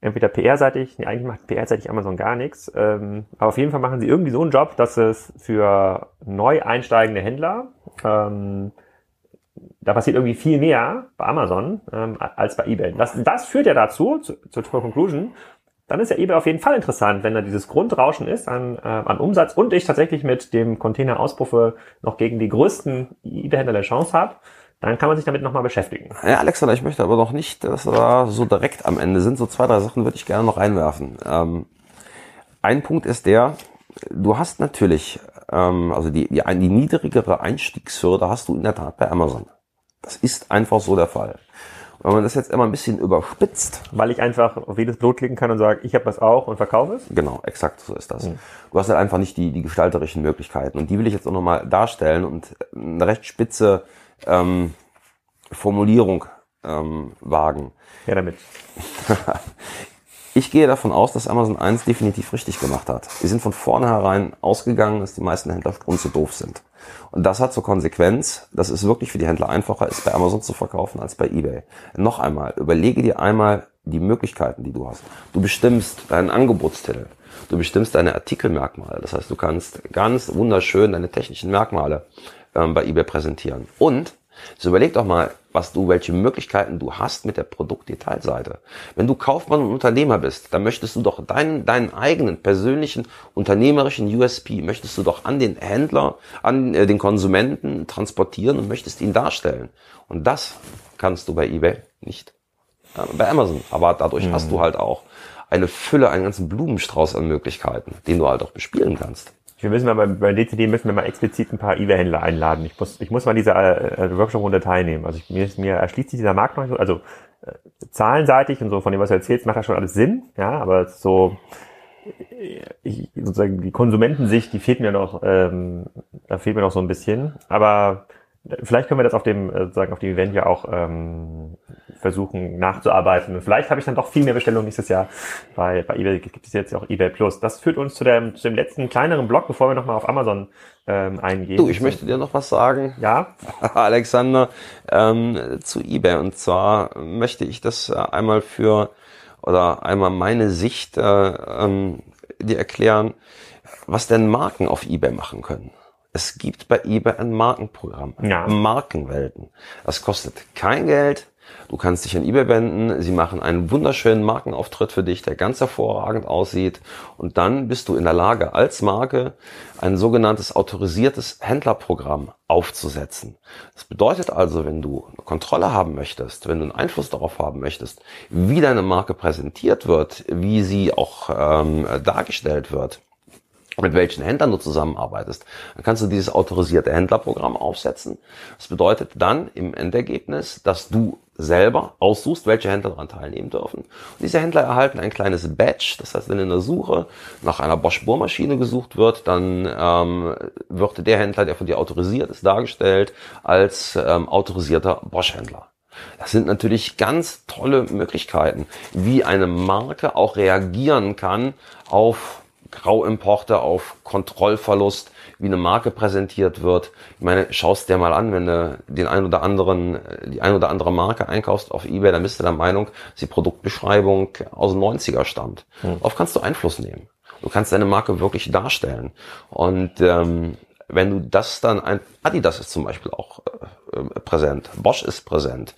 entweder PR-seitig, nee, eigentlich macht PR-seitig Amazon gar nichts, ähm, aber auf jeden Fall machen sie irgendwie so einen Job, dass es für neu einsteigende Händler, ähm, da passiert irgendwie viel mehr bei Amazon ähm, als bei eBay. Das, das führt ja dazu, zu, zur Conclusion, dann ist ja eBay auf jeden Fall interessant, wenn da dieses Grundrauschen ist an, äh, an Umsatz und ich tatsächlich mit dem Container-Auspuffe noch gegen die größten eBay-Händler eine Chance habe, dann kann man sich damit nochmal beschäftigen. Ja, Alexander, ich möchte aber noch nicht, dass wir da so direkt am Ende sind. So zwei, drei Sachen würde ich gerne noch einwerfen. Ähm, ein Punkt ist der, du hast natürlich, ähm, also die, die, die niedrigere Einstiegshürde hast du in der Tat bei Amazon. Das ist einfach so der Fall. Wenn man das jetzt immer ein bisschen überspitzt, Weil ich einfach auf jedes Brot klicken kann und sage, ich habe was auch und verkaufe es. Genau, exakt so ist das. Du hast halt einfach nicht die, die gestalterischen Möglichkeiten. Und die will ich jetzt auch nochmal darstellen und eine recht spitze ähm, Formulierung ähm, wagen. Ja, damit. (laughs) Ich gehe davon aus, dass Amazon 1 definitiv richtig gemacht hat. Sie sind von vornherein ausgegangen, dass die meisten Händler zu doof sind. Und das hat zur Konsequenz, dass es wirklich für die Händler einfacher ist, bei Amazon zu verkaufen als bei eBay. Noch einmal, überlege dir einmal die Möglichkeiten, die du hast. Du bestimmst deinen Angebotstitel. Du bestimmst deine Artikelmerkmale. Das heißt, du kannst ganz wunderschön deine technischen Merkmale ähm, bei eBay präsentieren. Und so überleg doch mal, was du, welche Möglichkeiten du hast mit der Produktdetailseite. Wenn du Kaufmann und Unternehmer bist, dann möchtest du doch deinen, deinen eigenen persönlichen unternehmerischen USP, möchtest du doch an den Händler, an äh, den Konsumenten transportieren und möchtest ihn darstellen. Und das kannst du bei eBay nicht. Äh, bei Amazon. Aber dadurch hast du halt auch eine Fülle, einen ganzen Blumenstrauß an Möglichkeiten, den du halt auch bespielen kannst. Wir müssen mal bei, DCD müssen wir mal explizit ein paar eBay-Händler einladen. Ich muss, ich muss mal diese äh, äh, Workshop-Runde teilnehmen. Also ich, mir, mir erschließt sich dieser Markt noch nicht so. Also äh, zahlenseitig und so von dem, was du erzählst, macht das schon alles Sinn. Ja, aber so äh, ich, sozusagen die Konsumentensicht, die fehlt mir noch, ähm, da fehlt mir noch so ein bisschen. Aber vielleicht können wir das auf dem, äh, sozusagen auf dem Event ja auch ähm, versuchen nachzuarbeiten. Und vielleicht habe ich dann doch viel mehr Bestellungen nächstes Jahr. Bei, bei eBay gibt es jetzt auch eBay Plus. Das führt uns zu dem, zu dem letzten kleineren Block, bevor wir nochmal auf Amazon ähm, eingehen. Du, ich möchte dir noch was sagen. Ja, (laughs) Alexander, ähm, zu eBay. Und zwar möchte ich das äh, einmal für oder einmal meine Sicht äh, ähm, dir erklären, was denn Marken auf eBay machen können. Es gibt bei eBay ein Markenprogramm, Ja. Markenwelten. Das kostet kein Geld. Du kannst dich an eBay wenden. Sie machen einen wunderschönen Markenauftritt für dich, der ganz hervorragend aussieht. Und dann bist du in der Lage, als Marke ein sogenanntes autorisiertes Händlerprogramm aufzusetzen. Das bedeutet also, wenn du Kontrolle haben möchtest, wenn du einen Einfluss darauf haben möchtest, wie deine Marke präsentiert wird, wie sie auch ähm, dargestellt wird, mit welchen Händlern du zusammenarbeitest, dann kannst du dieses autorisierte Händlerprogramm aufsetzen. Das bedeutet dann im Endergebnis, dass du selber aussuchst, welche Händler daran teilnehmen dürfen. Und diese Händler erhalten ein kleines Badge. Das heißt, wenn in der Suche nach einer Bosch-Bohrmaschine gesucht wird, dann ähm, wird der Händler, der von dir autorisiert ist, dargestellt als ähm, autorisierter Bosch-Händler. Das sind natürlich ganz tolle Möglichkeiten, wie eine Marke auch reagieren kann auf Grauimporte, auf Kontrollverlust, wie eine Marke präsentiert wird. Ich meine, schaust dir mal an, wenn du den ein oder anderen, die ein oder andere Marke einkaufst auf eBay, dann bist du der Meinung, dass die Produktbeschreibung aus den 90er stammt. Darauf kannst du Einfluss nehmen. Du kannst deine Marke wirklich darstellen. Und ähm, wenn du das dann ein Adidas ist zum Beispiel auch äh, äh, präsent, Bosch ist präsent,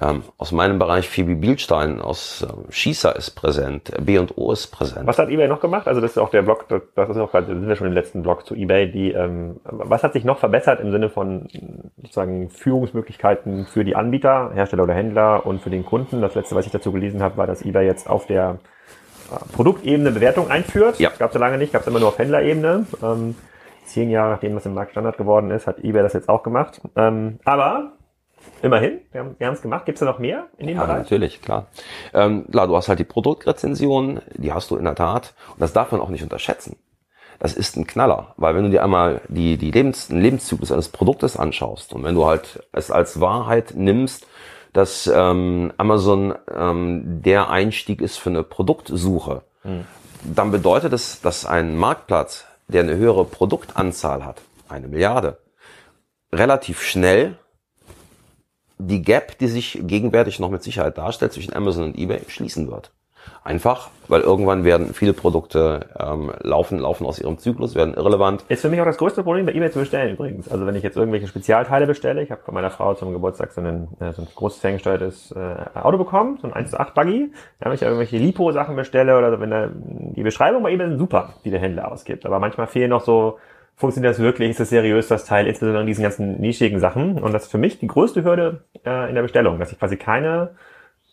ähm, aus meinem Bereich Phoebe Bielstein, aus äh, Schießer ist präsent, B&O ist präsent. was hat eBay noch gemacht? Also das ist auch der Blog, das ist auch gerade, sind wir schon im letzten Blog zu eBay. Die, ähm, was hat sich noch verbessert im Sinne von sozusagen Führungsmöglichkeiten für die Anbieter, Hersteller oder Händler und für den Kunden? Das letzte, was ich dazu gelesen habe, war, dass eBay jetzt auf der äh, Produktebene Bewertung einführt. Ja. Gab es ja lange nicht, gab es immer nur auf Händlerebene. Ähm, zehn Jahre nachdem das im Markt Standard geworden ist, hat eBay das jetzt auch gemacht. Ähm, aber immerhin, wir haben es gemacht. Gibt es da noch mehr in dem Ja, Bereich? natürlich, klar. Ähm, klar, du hast halt die Produktrezension, die hast du in der Tat. Und das darf man auch nicht unterschätzen. Das ist ein Knaller, weil wenn du dir einmal die, die Lebens, den Lebenszyklus eines Produktes anschaust und wenn du halt es als Wahrheit nimmst, dass ähm, Amazon ähm, der Einstieg ist für eine Produktsuche, mhm. dann bedeutet es, dass ein Marktplatz, der eine höhere Produktanzahl hat, eine Milliarde, relativ schnell die Gap, die sich gegenwärtig noch mit Sicherheit darstellt zwischen Amazon und eBay, schließen wird. Einfach, weil irgendwann werden viele Produkte ähm, laufen, laufen aus ihrem Zyklus, werden irrelevant. Ist für mich auch das größte Problem bei eBay zu bestellen übrigens. Also wenn ich jetzt irgendwelche Spezialteile bestelle, ich habe von meiner Frau zum Geburtstag so, einen, äh, so ein großes ferngesteuertes äh, Auto bekommen, so ein 1 zu 8 Buggy. Wenn ich irgendwelche Lipo-Sachen bestelle oder wenn da, die Beschreibung bei eBay sind super, die der Händler ausgibt. Aber manchmal fehlen noch so funktioniert das wirklich, ist das seriös, das Teil, insbesondere in diesen ganzen nischigen Sachen. Und das ist für mich die größte Hürde äh, in der Bestellung, dass ich quasi keine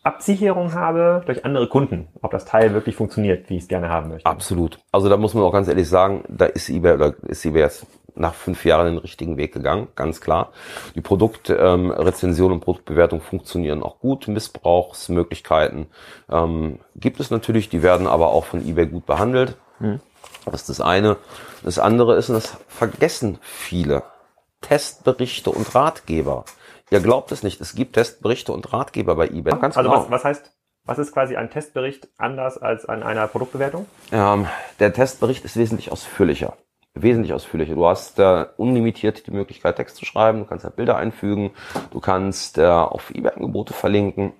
Absicherung habe durch andere Kunden, ob das Teil wirklich funktioniert, wie ich es gerne haben möchte. Absolut. Also da muss man auch ganz ehrlich sagen, da ist eBay oder ist eBay jetzt nach fünf Jahren den richtigen Weg gegangen, ganz klar. Die Produktrezension ähm, und Produktbewertung funktionieren auch gut. Missbrauchsmöglichkeiten ähm, gibt es natürlich, die werden aber auch von eBay gut behandelt. Hm. Das ist das eine. Das andere ist, und das vergessen viele, Testberichte und Ratgeber. Ihr glaubt es nicht, es gibt Testberichte und Ratgeber bei eBay. Ganz also genau. was, was heißt, was ist quasi ein Testbericht anders als an einer Produktbewertung? Ähm, der Testbericht ist wesentlich ausführlicher. Wesentlich ausführlicher. Du hast äh, unlimitiert die Möglichkeit, Text zu schreiben, du kannst ja Bilder einfügen, du kannst äh, auf eBay-Angebote verlinken.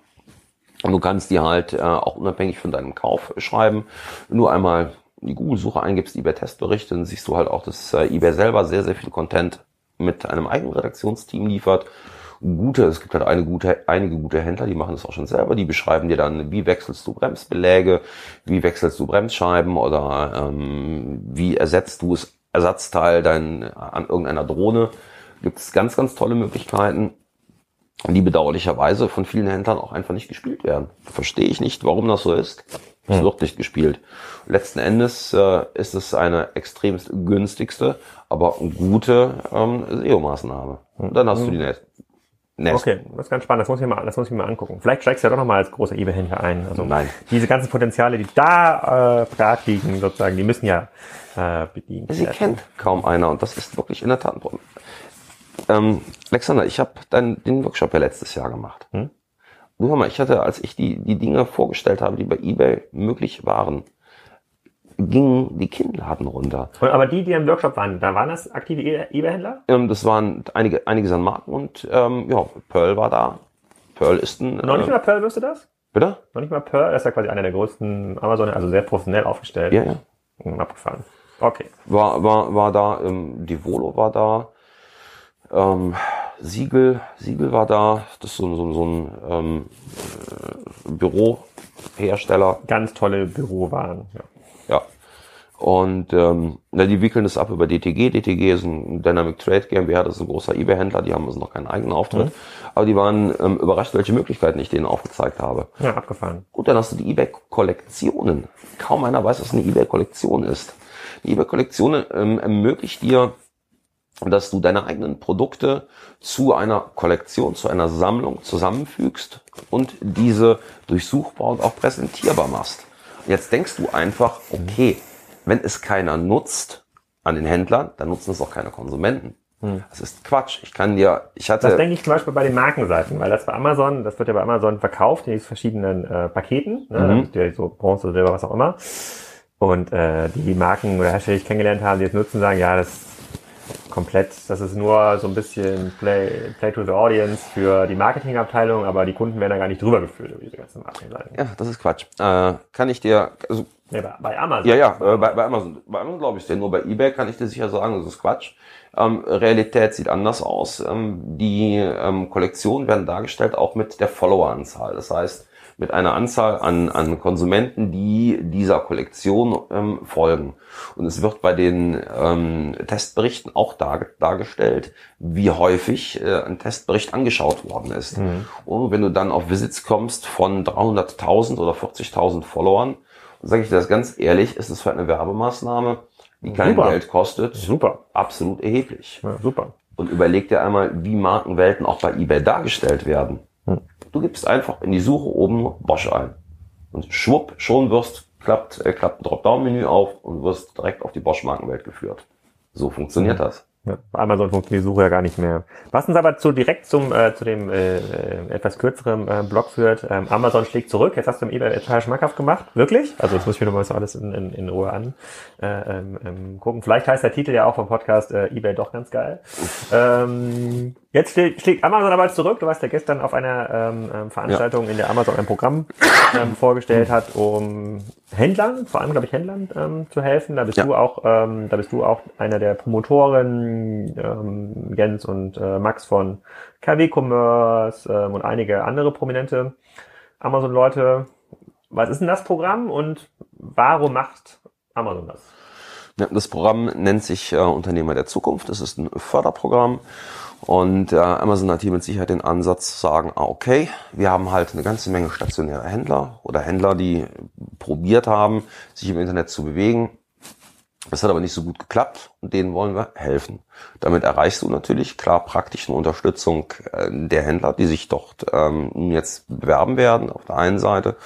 Und du kannst die halt äh, auch unabhängig von deinem Kauf schreiben. Nur einmal die Google-Suche eingibst, eBay-Testberichte, dann siehst du halt auch, dass äh, eBay selber sehr, sehr viel Content mit einem eigenen Redaktionsteam liefert. Gute, es gibt halt eine gute, einige gute Händler, die machen das auch schon selber. Die beschreiben dir dann, wie wechselst du Bremsbeläge, wie wechselst du Bremsscheiben oder ähm, wie ersetzt du es Ersatzteil dein, an irgendeiner Drohne. Gibt es ganz, ganz tolle Möglichkeiten, die bedauerlicherweise von vielen Händlern auch einfach nicht gespielt werden. Verstehe ich nicht, warum das so ist. Es hm. wird nicht gespielt. Letzten Endes äh, ist es eine extremst günstigste, aber gute ähm, SEO-Maßnahme. Und dann hast hm. du die nächste. Okay, das ist ganz spannend. Das muss ich mir mal, das muss ich mir mal angucken. Vielleicht steigst du ja doch nochmal als großer eBay-Händler ein. Also Nein. Diese ganzen Potenziale, die da äh, brach liegen, sozusagen, die müssen ja äh, bedient Sie werden. Sie kennt kaum einer und das ist wirklich in der Tat ein Problem. Ähm, Alexander, ich habe den Workshop ja letztes Jahr gemacht. Hm? Du hör mal, ich hatte, als ich die, die Dinge vorgestellt habe, die bei eBay möglich waren, gingen die Kinnladen runter. Aber die, die im Workshop waren, da waren das aktive e- eBay-Händler? Ähm, das waren einige, einige an Marken und ähm, ja, Pearl war da. Pearl ist ein. Noch nicht äh, mal Pearl wüsste das? Bitte? Noch nicht mal Pearl, das ist ja quasi einer der größten Amazon, also sehr professionell aufgestellt. Ja, ja. Hm, abgefahren. Okay. War, war, war da, ähm, die Volo war da. Ähm, Siegel, Siegel war da, das ist so, so, so ein ähm, äh, Bürohersteller. Ganz tolle Bürowaren, ja. Ja. Und ähm, na, die wickeln das ab über DTG. DTG ist ein Dynamic Trade GmbH, das ist ein großer eBay-Händler, die haben also noch keinen eigenen Auftritt. Mhm. Aber die waren ähm, überrascht, welche Möglichkeiten ich denen aufgezeigt habe. Ja, abgefahren. Gut, dann hast du die eBay-Kollektionen. Kaum einer weiß, was eine eBay-Kollektion ist. Die eBay-Kollektion ähm, ermöglicht dir dass du deine eigenen Produkte zu einer Kollektion, zu einer Sammlung zusammenfügst und diese durchsuchbar und auch präsentierbar machst. Jetzt denkst du einfach, okay, wenn es keiner nutzt an den Händlern, dann nutzen es auch keine Konsumenten. Hm. Das ist Quatsch. Ich kann dir, ich hatte. Das denke ich zum Beispiel bei den Markenseiten, weil das bei Amazon, das wird ja bei Amazon verkauft in verschiedenen äh, Paketen, ne? Mhm. so Bronze, Silber, was auch immer. Und äh, die Marken oder Hersteller, die ich kennengelernt habe, die es nutzen, sagen, ja, das komplett, das ist nur so ein bisschen Play, Play to the Audience für die Marketingabteilung, aber die Kunden werden da gar nicht drüber geführt über diese ganzen Marketingseiten. Ja, das ist Quatsch. Äh, kann ich dir, also, ja, bei, bei Amazon. Ja, ja, äh, bei, bei Amazon. Bei Amazon glaube ich dir. Nur bei eBay kann ich dir sicher sagen, das ist Quatsch. Ähm, Realität sieht anders aus. Ähm, die ähm, Kollektionen werden dargestellt auch mit der Followeranzahl. Das heißt, mit einer Anzahl an, an Konsumenten, die dieser Kollektion ähm, folgen. Und es wird bei den ähm, Testberichten auch dar, dargestellt, wie häufig äh, ein Testbericht angeschaut worden ist. Mhm. Und wenn du dann auf Visits kommst von 300.000 oder 40.000 Followern, sage ich dir das ganz ehrlich, ist es für eine Werbemaßnahme, die kein super. Geld kostet, super. absolut erheblich. Ja, super. Und überleg dir einmal, wie Markenwelten auch bei eBay dargestellt werden. Hm. Du gibst einfach in die Suche oben Bosch ein. Und schwupp, schon wirst, klappt, äh, klappt ein Dropdown-Menü auf und wirst direkt auf die Bosch-Markenwelt geführt. So funktioniert mhm. das. Ja, Amazon funktioniert die Suche ja gar nicht mehr. Was uns aber zu direkt zum äh, zu dem äh, äh, etwas kürzeren äh, Blog führt. Ähm, Amazon schlägt zurück. Jetzt hast du im eBay total schmackhaft gemacht. Wirklich? Also das muss ich mir nochmal so alles in, in, in Ruhe an äh, ähm, ähm, gucken. Vielleicht heißt der Titel ja auch vom Podcast äh, eBay doch ganz geil. Ähm, Jetzt schlägt Amazon aber zurück. Du warst ja gestern auf einer ähm, ähm, Veranstaltung, ja. in der Amazon ein Programm ähm, vorgestellt hat, um Händlern, vor allem glaube ich Händlern, ähm, zu helfen. Da bist ja. du auch, ähm, da bist du auch einer der Promotoren, ähm, Jens und äh, Max von KW Commerce ähm, und einige andere prominente Amazon-Leute. Was ist denn das Programm und warum macht Amazon das? Ja, das Programm nennt sich äh, Unternehmer der Zukunft. Das ist ein Förderprogramm und äh, Amazon hat hier mit Sicherheit den Ansatz zu sagen, ah, okay, wir haben halt eine ganze Menge stationäre Händler oder Händler, die probiert haben, sich im Internet zu bewegen. Das hat aber nicht so gut geklappt und denen wollen wir helfen. Damit erreichst du natürlich klar praktisch eine Unterstützung äh, der Händler, die sich dort ähm, jetzt bewerben werden auf der einen Seite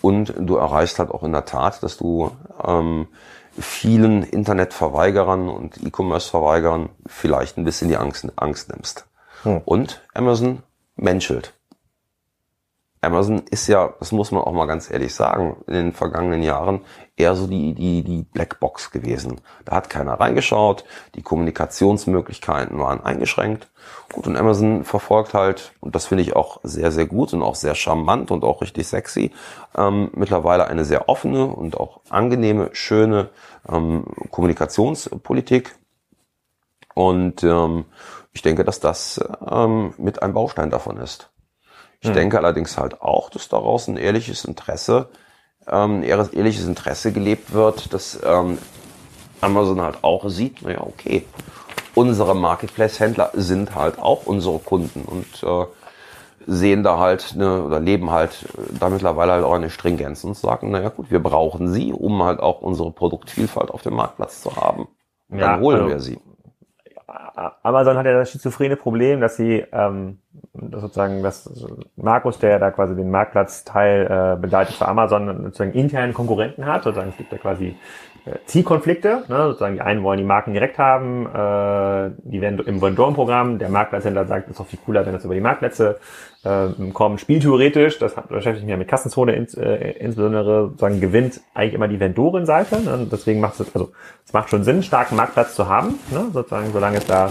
und du erreichst halt auch in der Tat, dass du ähm, vielen Internetverweigerern und E-Commerce-Verweigerern vielleicht ein bisschen die Angst, Angst nimmst. Hm. Und Amazon menschelt. Amazon ist ja, das muss man auch mal ganz ehrlich sagen, in den vergangenen Jahren eher so die, die, die Blackbox gewesen. Da hat keiner reingeschaut, die Kommunikationsmöglichkeiten waren eingeschränkt. Gut, und Amazon verfolgt halt, und das finde ich auch sehr, sehr gut und auch sehr charmant und auch richtig sexy, ähm, mittlerweile eine sehr offene und auch angenehme, schöne ähm, Kommunikationspolitik. Und ähm, ich denke, dass das ähm, mit ein Baustein davon ist. Ich hm. denke allerdings halt auch, dass daraus ein ehrliches Interesse, ähm, ehrliches Interesse gelebt wird, dass ähm, Amazon halt auch sieht, naja, okay, unsere Marketplace-Händler sind halt auch unsere Kunden und äh, sehen da halt eine, oder leben halt da mittlerweile halt auch eine Stringenz und sagen, naja gut, wir brauchen sie, um halt auch unsere Produktvielfalt auf dem Marktplatz zu haben. Dann ja, holen also, wir sie. Amazon hat ja das schizophrene Problem, dass sie ähm, sozusagen, dass Markus, der da quasi den Marktplatzteil äh, begleitet für Amazon, sozusagen internen Konkurrenten hat. Sozusagen es gibt ja quasi äh, Zielkonflikte. Ne? Sozusagen die einen wollen die Marken direkt haben, äh, die werden im Vendoren-Programm. Der Marktplatzhändler sagt, es ist doch viel cooler, wenn das über die Marktplätze äh, kommt. Spieltheoretisch, das beschäftigt mich ja mit Kassenzone ins, äh, insbesondere, sozusagen gewinnt eigentlich immer die Vendoren-Seite. Ne? Deswegen macht es, also es macht schon Sinn, einen starken Marktplatz zu haben, ne? sozusagen, solange es da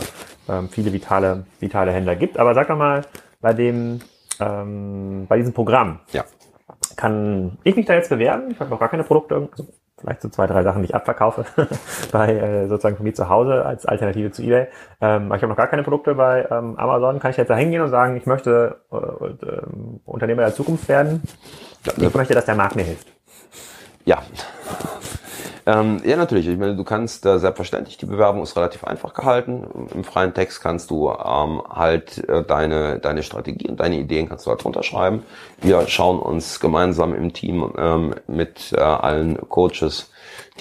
ähm, viele vitale, vitale Händler gibt. Aber sag doch mal, bei dem, ähm, bei diesem Programm, ja. kann ich mich da jetzt bewerben? Ich habe noch gar keine Produkte, also vielleicht so zwei, drei Sachen, die ich abverkaufe (laughs) bei äh, sozusagen von mir zu Hause als Alternative zu eBay. Ähm, ich habe noch gar keine Produkte bei ähm, Amazon. Kann ich jetzt da hingehen und sagen, ich möchte äh, äh, Unternehmer der Zukunft werden? Ich möchte, dass der Markt mir hilft. Ja. Ähm, ja, natürlich. Ich meine, du kannst äh, selbstverständlich, die Bewerbung ist relativ einfach gehalten. Im freien Text kannst du ähm, halt äh, deine, deine Strategie und deine Ideen kannst du halt runterschreiben. Wir schauen uns gemeinsam im Team ähm, mit äh, allen Coaches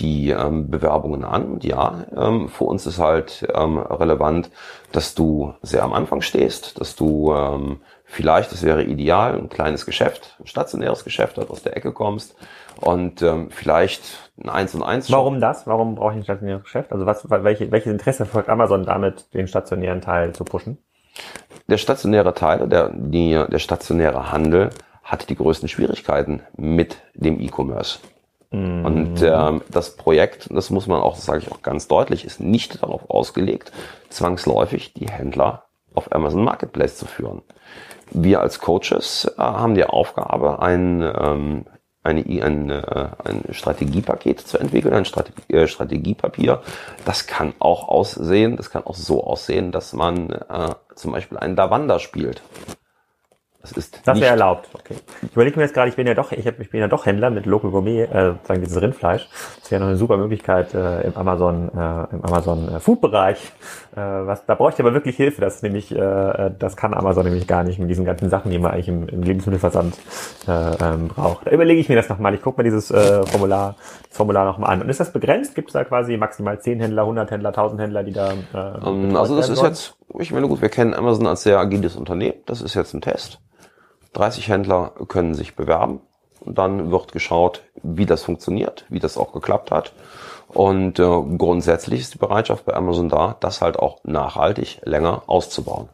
die ähm, Bewerbungen an. Und ja, ähm, für uns ist halt ähm, relevant, dass du sehr am Anfang stehst, dass du ähm, vielleicht, das wäre ideal, ein kleines Geschäft, ein stationäres Geschäft, halt aus der Ecke kommst und ähm, vielleicht ein 1 und 1. Warum das? Warum brauche ich ein stationäres Geschäft? Also was, welche, welches Interesse verfolgt Amazon damit, den stationären Teil zu pushen? Der stationäre Teil, der, die, der stationäre Handel hat die größten Schwierigkeiten mit dem E-Commerce. Mm. Und ähm, das Projekt, das muss man auch, sage ich auch ganz deutlich, ist nicht darauf ausgelegt, zwangsläufig die Händler auf Amazon Marketplace zu führen. Wir als Coaches äh, haben die Aufgabe, ein ähm, eine, ein, äh, ein Strategiepaket zu entwickeln, ein Strategie, äh, Strategiepapier. Das kann auch aussehen, das kann auch so aussehen, dass man äh, zum Beispiel einen Davanda spielt. Das ist das wäre erlaubt. Okay. Ich überlege mir jetzt gerade, ich bin ja doch, ich, hab, ich bin ja doch Händler mit Local Gourmet, äh, sagen dieses Rindfleisch. Das wäre noch eine super Möglichkeit äh, im Amazon, äh, im Amazon äh, Food Bereich. Äh, was, da bräuchte ich aber wirklich Hilfe. Das ist nämlich, äh, das kann Amazon nämlich gar nicht mit diesen ganzen Sachen, die man eigentlich im, im Lebensmittelversand äh, ähm, braucht. Da überlege ich mir das nochmal. Ich gucke mir dieses äh, Formular, das Formular nochmal an. Und ist das begrenzt? Gibt es da quasi maximal 10 Händler, 100 Händler, 1000 Händler, die da? Äh, um, ähm, also das ist jetzt, ich meine gut, wir kennen Amazon als sehr agiles Unternehmen. Das ist jetzt ein Test. 30 Händler können sich bewerben Und dann wird geschaut, wie das funktioniert, wie das auch geklappt hat. Und äh, grundsätzlich ist die Bereitschaft bei Amazon da, das halt auch nachhaltig länger auszubauen.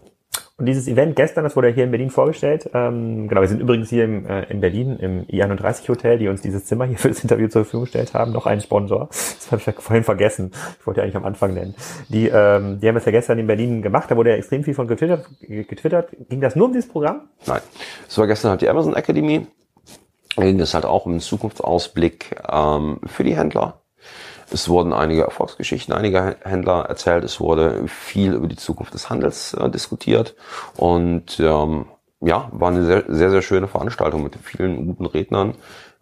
Und dieses Event gestern, das wurde hier in Berlin vorgestellt. Ähm, genau, wir sind übrigens hier im, äh, in Berlin im I31 Hotel, die uns dieses Zimmer hier (laughs) für das Interview zur Verfügung gestellt haben. Noch ein Sponsor. Das habe ich ja vorhin vergessen. Ich wollte ja eigentlich am Anfang nennen. Die, ähm, die haben es ja gestern in Berlin gemacht. Da wurde ja extrem viel von getwittert. getwittert. Ging das nur um dieses Programm? Nein. Es war gestern halt die Amazon Academy. Da ging es halt auch um den Zukunftsausblick ähm, für die Händler es wurden einige Erfolgsgeschichten einiger Händler erzählt. Es wurde viel über die Zukunft des Handels äh, diskutiert. Und ähm, ja, war eine sehr, sehr, sehr schöne Veranstaltung mit vielen guten Rednern.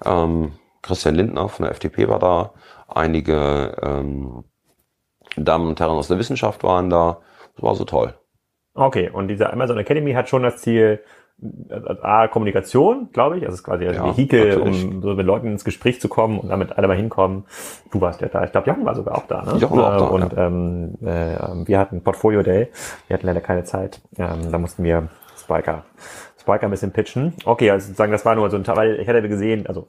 Ähm, Christian Lindner von der FDP war da. Einige ähm, Damen und Herren aus der Wissenschaft waren da. Das war so toll. Okay, und diese Amazon Academy hat schon das Ziel, A, Kommunikation, glaube ich, also es ist quasi ein ja, Vehikel, um so mit Leuten ins Gespräch zu kommen und damit alle mal hinkommen. Du warst ja da, ich glaube, Jochen war sogar auch da, ne? Jochen war auch da, Und ja. ähm, äh, wir hatten Portfolio Day, wir hatten leider keine Zeit, ähm, da mussten wir Spiker Spiker ein bisschen pitchen. Okay, also sozusagen, das war nur so ein Teil, weil ich hatte gesehen, also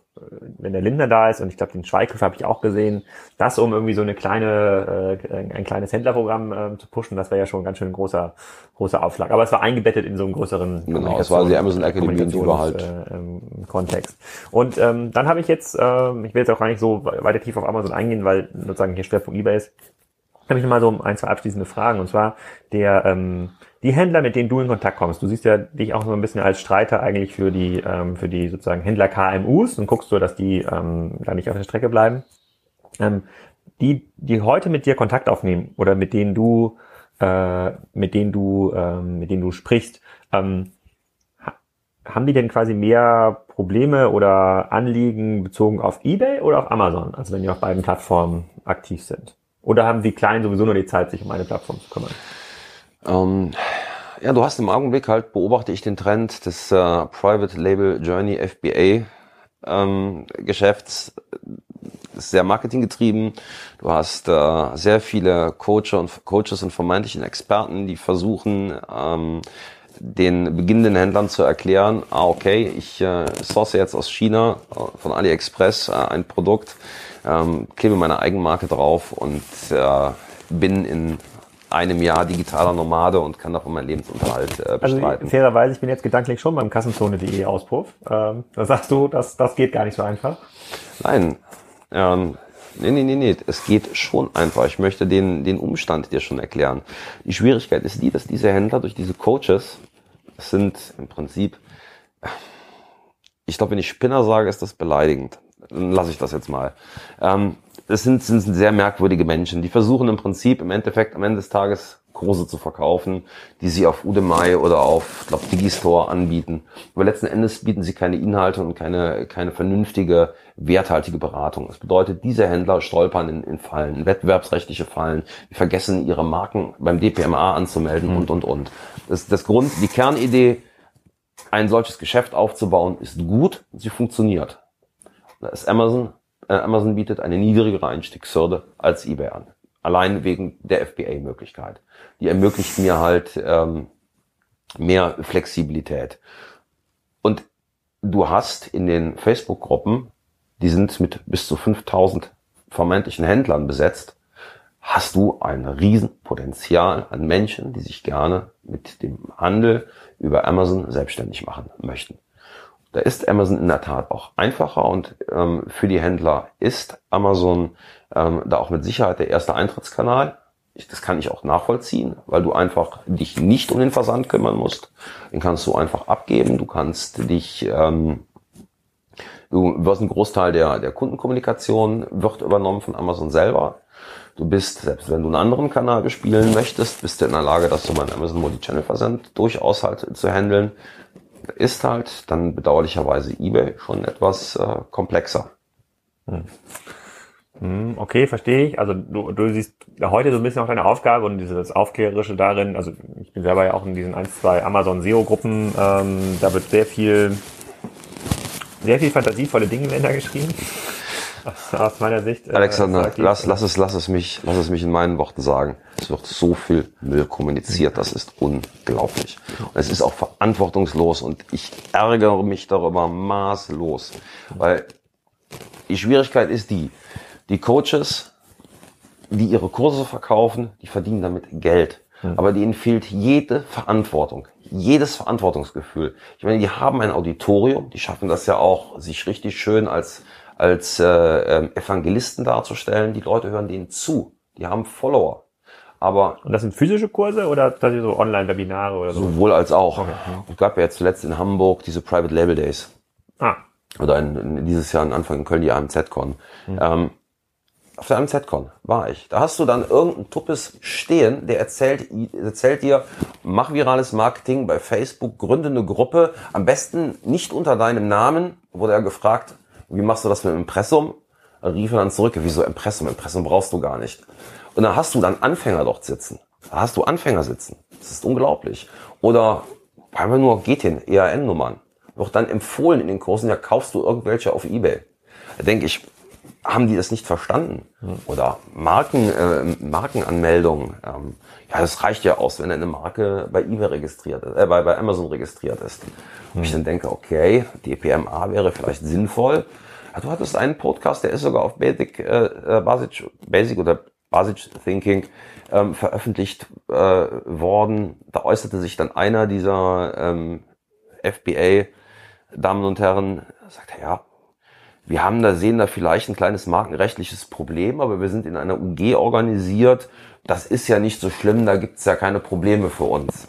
wenn der Lindner da ist und ich glaube, den Schweighöfer habe ich auch gesehen, das um irgendwie so eine kleine, äh, ein kleines Händlerprogramm äh, zu pushen, das wäre ja schon ein ganz schön großer, großer Aufschlag. Aber es war eingebettet in so einen größeren Genau, es war die Amazon Academy halt. Äh, ähm, Kontext. Und ähm, dann habe ich jetzt, äh, ich will jetzt auch gar nicht so weiter tief auf Amazon eingehen, weil sozusagen hier Schwerpunkt eBay ist, habe ich mal so ein, zwei abschließende Fragen. Und zwar der ähm, die Händler, mit denen du in Kontakt kommst, du siehst ja dich auch so ein bisschen als Streiter eigentlich für die, ähm, für die sozusagen Händler KMUs und guckst so, dass die ähm, da nicht auf der Strecke bleiben. Ähm, die, die heute mit dir Kontakt aufnehmen oder mit denen du, äh, mit denen du, ähm, mit denen du sprichst, ähm, haben die denn quasi mehr Probleme oder Anliegen bezogen auf eBay oder auf Amazon, also wenn die auf beiden Plattformen aktiv sind? Oder haben die Kleinen sowieso nur die Zeit, sich um eine Plattform zu kümmern? Ähm, ja, du hast im Augenblick halt, beobachte ich den Trend des äh, Private Label Journey FBA ähm, Geschäfts. Sehr marketinggetrieben. Du hast äh, sehr viele Coacher und Coaches und vermeintlichen Experten, die versuchen, ähm, den beginnenden Händlern zu erklären, ah, okay, ich äh, source jetzt aus China äh, von AliExpress äh, ein Produkt, ähm, klebe meine Eigenmarke drauf und äh, bin in einem Jahr digitaler Nomade und kann davon meinen Lebensunterhalt äh, also, bestreiten. Also fairerweise, ich bin jetzt gedanklich schon beim Kassenzone.de Auspuff. Ähm, da sagst du, das, das geht gar nicht so einfach. Nein, ähm, nee, nee, nee, nee, es geht schon einfach. Ich möchte den, den Umstand dir schon erklären. Die Schwierigkeit ist die, dass diese Händler durch diese Coaches sind im Prinzip, ich glaube, wenn ich Spinner sage, ist das beleidigend. Dann lasse ich das jetzt mal. Ähm, das sind, sind sehr merkwürdige Menschen. Die versuchen im Prinzip im Endeffekt am Ende des Tages Kurse zu verkaufen, die sie auf Udemy oder auf, glaube Digistore anbieten. Aber letzten Endes bieten sie keine Inhalte und keine, keine vernünftige, werthaltige Beratung. Das bedeutet, diese Händler stolpern in, in Fallen, in wettbewerbsrechtliche Fallen, die vergessen, ihre Marken beim DPMA anzumelden mhm. und, und, und. Das, das Grund, die Kernidee, ein solches Geschäft aufzubauen, ist gut, sie funktioniert. Ist Amazon äh, Amazon bietet eine niedrigere Einstiegshürde als eBay an. Allein wegen der FBA-Möglichkeit. Die ermöglicht mir halt ähm, mehr Flexibilität. Und du hast in den Facebook-Gruppen, die sind mit bis zu 5000 vermeintlichen Händlern besetzt, hast du ein Riesenpotenzial an Menschen, die sich gerne mit dem Handel über Amazon selbstständig machen möchten. Da ist Amazon in der Tat auch einfacher und ähm, für die Händler ist Amazon ähm, da auch mit Sicherheit der erste Eintrittskanal. Ich, das kann ich auch nachvollziehen, weil du einfach dich nicht um den Versand kümmern musst. Den kannst du einfach abgeben. Du kannst dich, ähm, du wirst ein Großteil der, der Kundenkommunikation wird übernommen von Amazon selber. Du bist, selbst wenn du einen anderen Kanal bespielen möchtest, bist du in der Lage, das so beim Amazon Multi-Channel Versand durchaus halt zu handeln ist halt dann bedauerlicherweise eBay schon etwas äh, komplexer. Hm. hm okay, verstehe ich. Also du, du siehst heute so ein bisschen auch deine Aufgabe und dieses Aufklärerische darin, also ich bin selber ja auch in diesen ein, zwei Amazon SEO-Gruppen, ähm, da wird sehr viel, sehr viel fantasievolle Dinge werden da geschrieben. (laughs) aus meiner Sicht. Äh, Alexander, lass, lass, es, lass, es mich, lass es mich in meinen Worten sagen. Es wird so viel Müll kommuniziert, das ist unglaublich. Und es ist auch verantwortungslos und ich ärgere mich darüber maßlos. Weil die Schwierigkeit ist die, die Coaches, die ihre Kurse verkaufen, die verdienen damit Geld. Hm. Aber denen fehlt jede Verantwortung, jedes Verantwortungsgefühl. Ich meine, die haben ein Auditorium, die schaffen das ja auch, sich richtig schön als, als äh, ähm, Evangelisten darzustellen. Die Leute hören denen zu, die haben Follower. Aber und das sind physische Kurse oder das sind so Online-Webinare oder so? Sowohl als auch. Okay. Es gab ja jetzt zuletzt in Hamburg diese Private Label Days. Ah. Oder in, in dieses Jahr, in Anfang in Köln, die AMZ-Con. Mhm. Ähm, auf der MZ-Con war ich. Da hast du dann irgendeinen Tuppes stehen, der erzählt, erzählt dir, mach virales Marketing bei Facebook, gründe eine Gruppe, am besten nicht unter deinem Namen, wurde er gefragt, wie machst du das mit dem Impressum? Er rief er dann zurück, wieso Impressum? Impressum brauchst du gar nicht. Und dann hast du dann Anfänger dort sitzen. Da hast du Anfänger sitzen. Das ist unglaublich. Oder einfach nur GTIN, EAN-Nummern. Wird dann empfohlen in den Kursen, ja, kaufst du irgendwelche auf Ebay. Da denke ich, haben die das nicht verstanden? Oder Marken, äh, Markenanmeldung. Ähm, ja, das reicht ja aus, wenn eine Marke bei eBay registriert ist, äh, bei, bei Amazon registriert ist. Und ich dann denke, okay, DPMA wäre vielleicht sinnvoll. Ja, du hattest einen Podcast, der ist sogar auf Basic, äh, äh, Basic, Basic oder Basic Thinking ähm, veröffentlicht äh, worden. Da äußerte sich dann einer dieser ähm, FBA Damen und Herren, sagt ja, wir haben da, sehen da vielleicht ein kleines markenrechtliches Problem, aber wir sind in einer UG organisiert. Das ist ja nicht so schlimm, da gibt's ja keine Probleme für uns.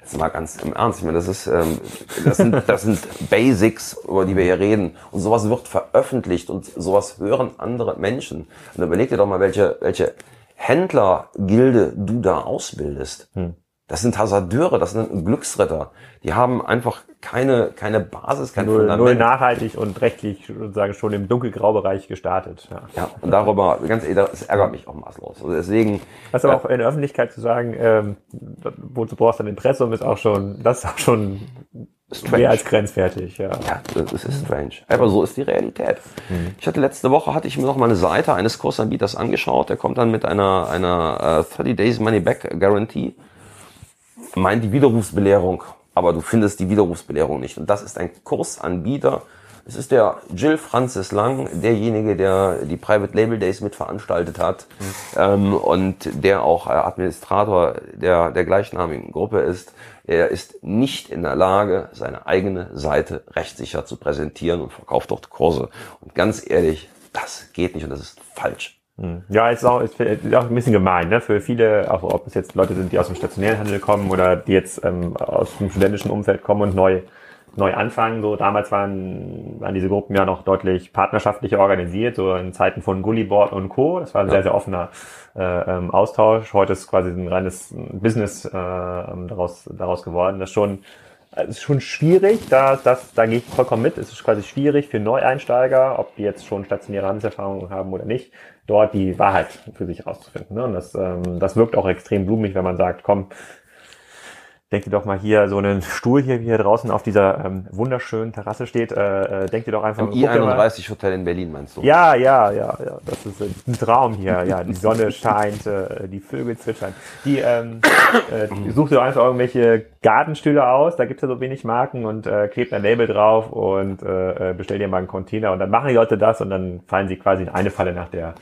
Jetzt mal ganz im Ernst, ich meine, das ist, ähm, das sind, das sind (laughs) Basics, über die wir hier reden. Und sowas wird veröffentlicht und sowas hören andere Menschen. Und überleg dir doch mal, welche, welche Händlergilde du da ausbildest. Hm. Das sind Hasardeure, das sind Glücksritter. Die haben einfach keine, keine Basis, kein null, Fundament. Null nachhaltig und rechtlich sozusagen schon im dunkelgrau-Bereich gestartet. Ja. ja, und darüber, ganz ehrlich, das ärgert mich auch maßlos. Also deswegen. Was aber äh, auch in der Öffentlichkeit zu sagen, ähm, wozu brauchst du ein Impressum, ist auch schon, das ist auch schon strange. mehr als grenzwertig. Ja, ja das ist strange. Aber so ist die Realität. Mhm. Ich hatte letzte Woche, hatte ich mir noch mal eine Seite eines Kursanbieters angeschaut, der kommt dann mit einer, einer uh, 30 Days Money Back Guarantee meint die Widerrufsbelehrung, aber du findest die Widerrufsbelehrung nicht. Und das ist ein Kursanbieter. Es ist der Jill Francis Lang, derjenige, der die Private Label Days mitveranstaltet hat mhm. ähm, und der auch Administrator der, der gleichnamigen Gruppe ist. Er ist nicht in der Lage, seine eigene Seite rechtssicher zu präsentieren und verkauft dort Kurse. Und ganz ehrlich, das geht nicht und das ist falsch. Hm. Ja, ist auch, ist, ist auch ein bisschen gemein, ne? Für viele, auch ob es jetzt Leute sind, die aus dem stationären Handel kommen oder die jetzt ähm, aus dem studentischen Umfeld kommen und neu, neu anfangen. So damals waren, waren diese Gruppen ja noch deutlich partnerschaftlicher organisiert, so in Zeiten von Gullyboard und Co. Das war ein ja. sehr, sehr offener äh, ähm, Austausch. Heute ist quasi ein reines Business äh, daraus, daraus geworden. Das schon es ist schon schwierig, da, das, da gehe ich vollkommen mit. Es ist quasi schwierig für Neueinsteiger, ob die jetzt schon stationäre Handelserfahrungen haben oder nicht, dort die Wahrheit für sich rauszufinden. Ne? Und das, ähm, das wirkt auch extrem blumig, wenn man sagt, komm, denk dir doch mal hier so einen Stuhl hier, wie hier draußen auf dieser ähm, wunderschönen Terrasse steht. Äh, äh, denk dir doch einfach. Im I31 Hotel in Berlin meinst du? Ja, ja, ja, ja. Das ist ein Traum hier. Ja, die Sonne scheint, äh, die Vögel zwitschern. Die ähm, äh, such dir einfach irgendwelche Gartenstühle aus. Da gibt's ja so wenig Marken und äh, klebt ein Label drauf und äh, äh, bestell dir mal einen Container und dann machen die Leute das und dann fallen sie quasi in eine Falle nach der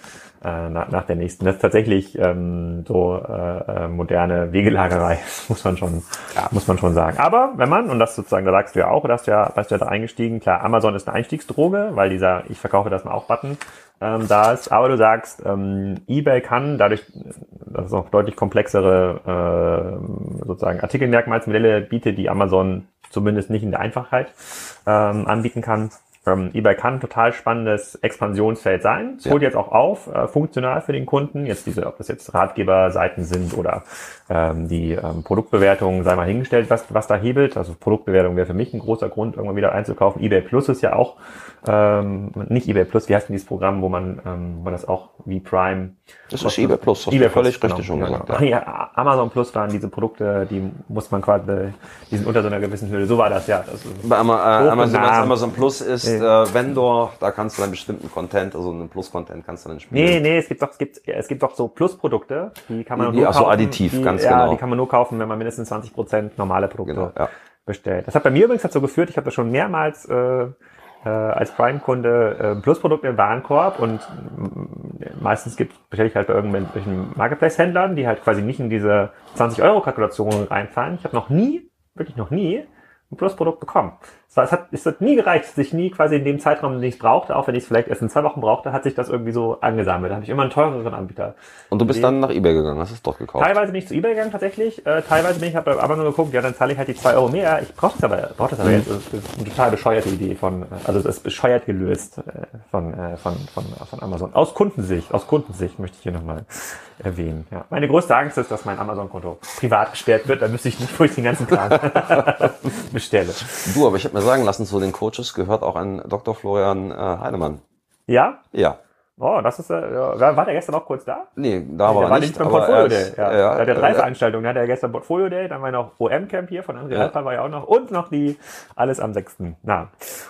äh, nach, nach der nächsten. Das ist tatsächlich ähm, so äh, äh, moderne Wegelagerei, (laughs) muss man schon, ja. muss man schon sagen. Aber wenn man, und das sozusagen, da sagst du ja auch, da hast du ja, bist du ja da eingestiegen, klar, Amazon ist eine Einstiegsdroge, weil dieser Ich verkaufe das mal auch Button ähm, da ist, aber du sagst, ähm, eBay kann dadurch, dass es auch deutlich komplexere äh, sozusagen Artikelmerkmalsmodelle bietet, die Amazon zumindest nicht in der Einfachheit ähm, anbieten kann, ähm, eBay kann ein total spannendes Expansionsfeld sein. Es ja. holt jetzt auch auf, äh, funktional für den Kunden. Jetzt diese, ob das jetzt Ratgeberseiten sind oder ähm, die ähm, Produktbewertungen, sei mal hingestellt, was, was da hebelt. Also Produktbewertung wäre für mich ein großer Grund, irgendwann wieder einzukaufen. eBay Plus ist ja auch, ähm, nicht eBay Plus, wie heißt denn dieses Programm, wo man, ähm, wo man das auch wie Prime. Das ist eBay Plus, das eBay völlig Plus, richtig genau, schon gesagt. Genau. (laughs) Ja. Amazon Plus waren diese Produkte, die muss man quasi, die sind unter so einer gewissen Höhe. So war das ja. Das Bei Amazon, äh, Amazon, Amazon Plus ist nee. äh, Vendor, da kannst du einen bestimmten Content, also einen Plus-Content kannst du dann spielen. Nee, nee, es gibt doch, es gibt, es gibt doch so Plus-Produkte, die kann man die, nur kaufen. So, additiv, die, ganz ja, genau. die kann man nur kaufen, wenn man mindestens 20 Prozent normale Produkte Genau, ja. bestellt. Das hat bei mir übrigens dazu geführt, ich habe das schon mehrmals äh, äh, als Prime-Kunde äh, Plusprodukte im Warenkorb und mm, meistens gibt ich halt bei irgendwelchen Marketplace-Händlern, die halt quasi nicht in diese 20-Euro-Kalkulation reinfallen. Ich habe noch nie, wirklich noch nie, ein Plusprodukt bekommen. Es hat, es hat nie gereicht, sich nie quasi in dem Zeitraum, den ich brauchte, auch wenn ich es vielleicht erst in zwei Wochen brauchte, hat sich das irgendwie so angesammelt. Da habe ich immer einen teureren Anbieter. Und du bist dann nach Ebay gegangen, hast es dort gekauft? Teilweise bin ich zu Ebay gegangen tatsächlich. Äh, teilweise bin ich, habe aber nur geguckt, ja, dann zahle ich halt die zwei Euro mehr. Ich brauche das aber, brauche das aber mhm. jetzt. Das ist eine total bescheuerte Idee von, also das ist bescheuert gelöst äh, von, äh, von, von, von Amazon. Aus Kundensicht, aus Kundensicht möchte ich hier nochmal erwähnen. Ja. Meine größte Angst ist, dass mein Amazon-Konto privat gesperrt wird. Dann müsste ich nicht, wo ich den ganzen Kram (laughs) bestelle. Du, aber ich habe mir sagen lassen, zu den Coaches gehört auch ein Dr. Florian äh, Heinemann. Ja? Ja. Oh, das ist, äh, war der gestern auch kurz da? Nee, da war er nicht. beim Portfolio Day. Ja, ja, da hat er drei äh, Veranstaltungen. Da hat er gestern Portfolio Day, dann war noch OM Camp hier von André ja. war ja auch noch und noch die alles am 6. Na,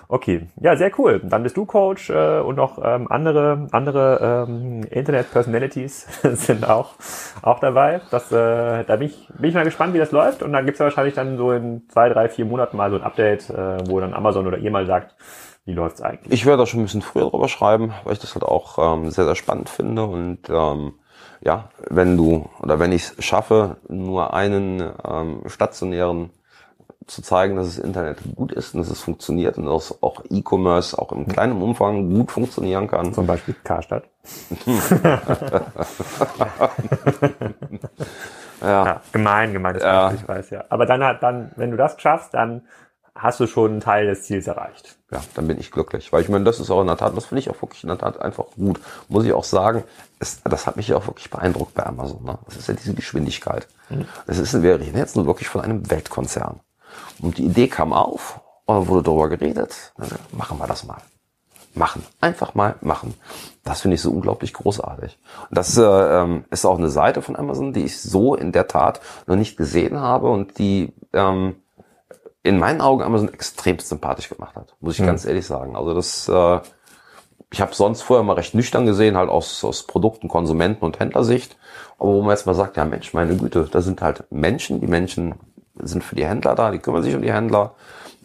okay. Ja, sehr cool. Dann bist du Coach äh, und noch ähm, andere andere ähm, Internet Personalities (laughs) sind auch auch dabei. Das, äh, da bin ich, bin ich mal gespannt, wie das läuft. Und dann gibt's ja wahrscheinlich dann so in zwei, drei, vier Monaten mal so ein Update, äh, wo dann Amazon oder ihr mal sagt, wie läuft's eigentlich? Ich werde da schon ein bisschen früher drüber schreiben, weil ich das halt auch ähm, sehr, sehr spannend finde. Und ähm, ja, wenn du oder wenn ich es schaffe, nur einen ähm, stationären zu zeigen, dass das Internet gut ist und dass es funktioniert und dass auch E-Commerce auch im kleinen Umfang gut funktionieren kann. Zum Beispiel Karstadt. (laughs) ja. ja. Gemein, gemein, ja. ich weiß ja. Aber dann hat dann, wenn du das schaffst, dann hast du schon einen Teil des Ziels erreicht. Ja, dann bin ich glücklich. Weil ich meine, das ist auch in der Tat, das finde ich auch wirklich in der Tat einfach gut. Muss ich auch sagen, es, das hat mich ja auch wirklich beeindruckt bei Amazon. Ne? Das ist ja diese Geschwindigkeit. Mhm. Das ist, wir reden jetzt nur wirklich von einem Weltkonzern. Und die Idee kam auf, und wurde darüber geredet. Also, machen wir das mal. Machen. Einfach mal machen. Das finde ich so unglaublich großartig. Und das äh, ähm, ist auch eine Seite von Amazon, die ich so in der Tat noch nicht gesehen habe und die ähm, in meinen Augen Amazon extrem sympathisch gemacht hat, muss ich mhm. ganz ehrlich sagen. Also das, äh, ich habe sonst vorher mal recht nüchtern gesehen, halt aus, aus Produkten, Konsumenten und Händlersicht. Aber wo man jetzt mal sagt, ja Mensch, meine Güte, da sind halt Menschen, die Menschen sind für die Händler da, die kümmern sich um die Händler.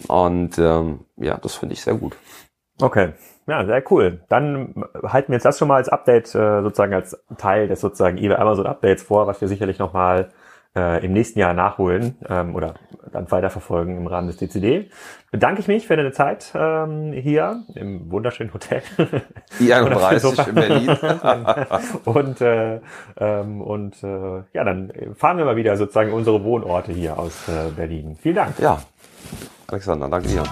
Und ähm, ja, das finde ich sehr gut. Okay. Ja, sehr cool. Dann halten wir jetzt das schon mal als Update, äh, sozusagen als Teil des sozusagen eBay Amazon Updates vor, was wir sicherlich nochmal äh, im nächsten Jahr nachholen ähm, oder dann weiterverfolgen im Rahmen des DCD. Bedanke ich mich für deine Zeit ähm, hier im wunderschönen Hotel. 31 (laughs) in Berlin. (laughs) und äh, ähm, und äh, ja, dann fahren wir mal wieder sozusagen unsere Wohnorte hier aus äh, Berlin. Vielen Dank. Ja, Alexander, danke dir.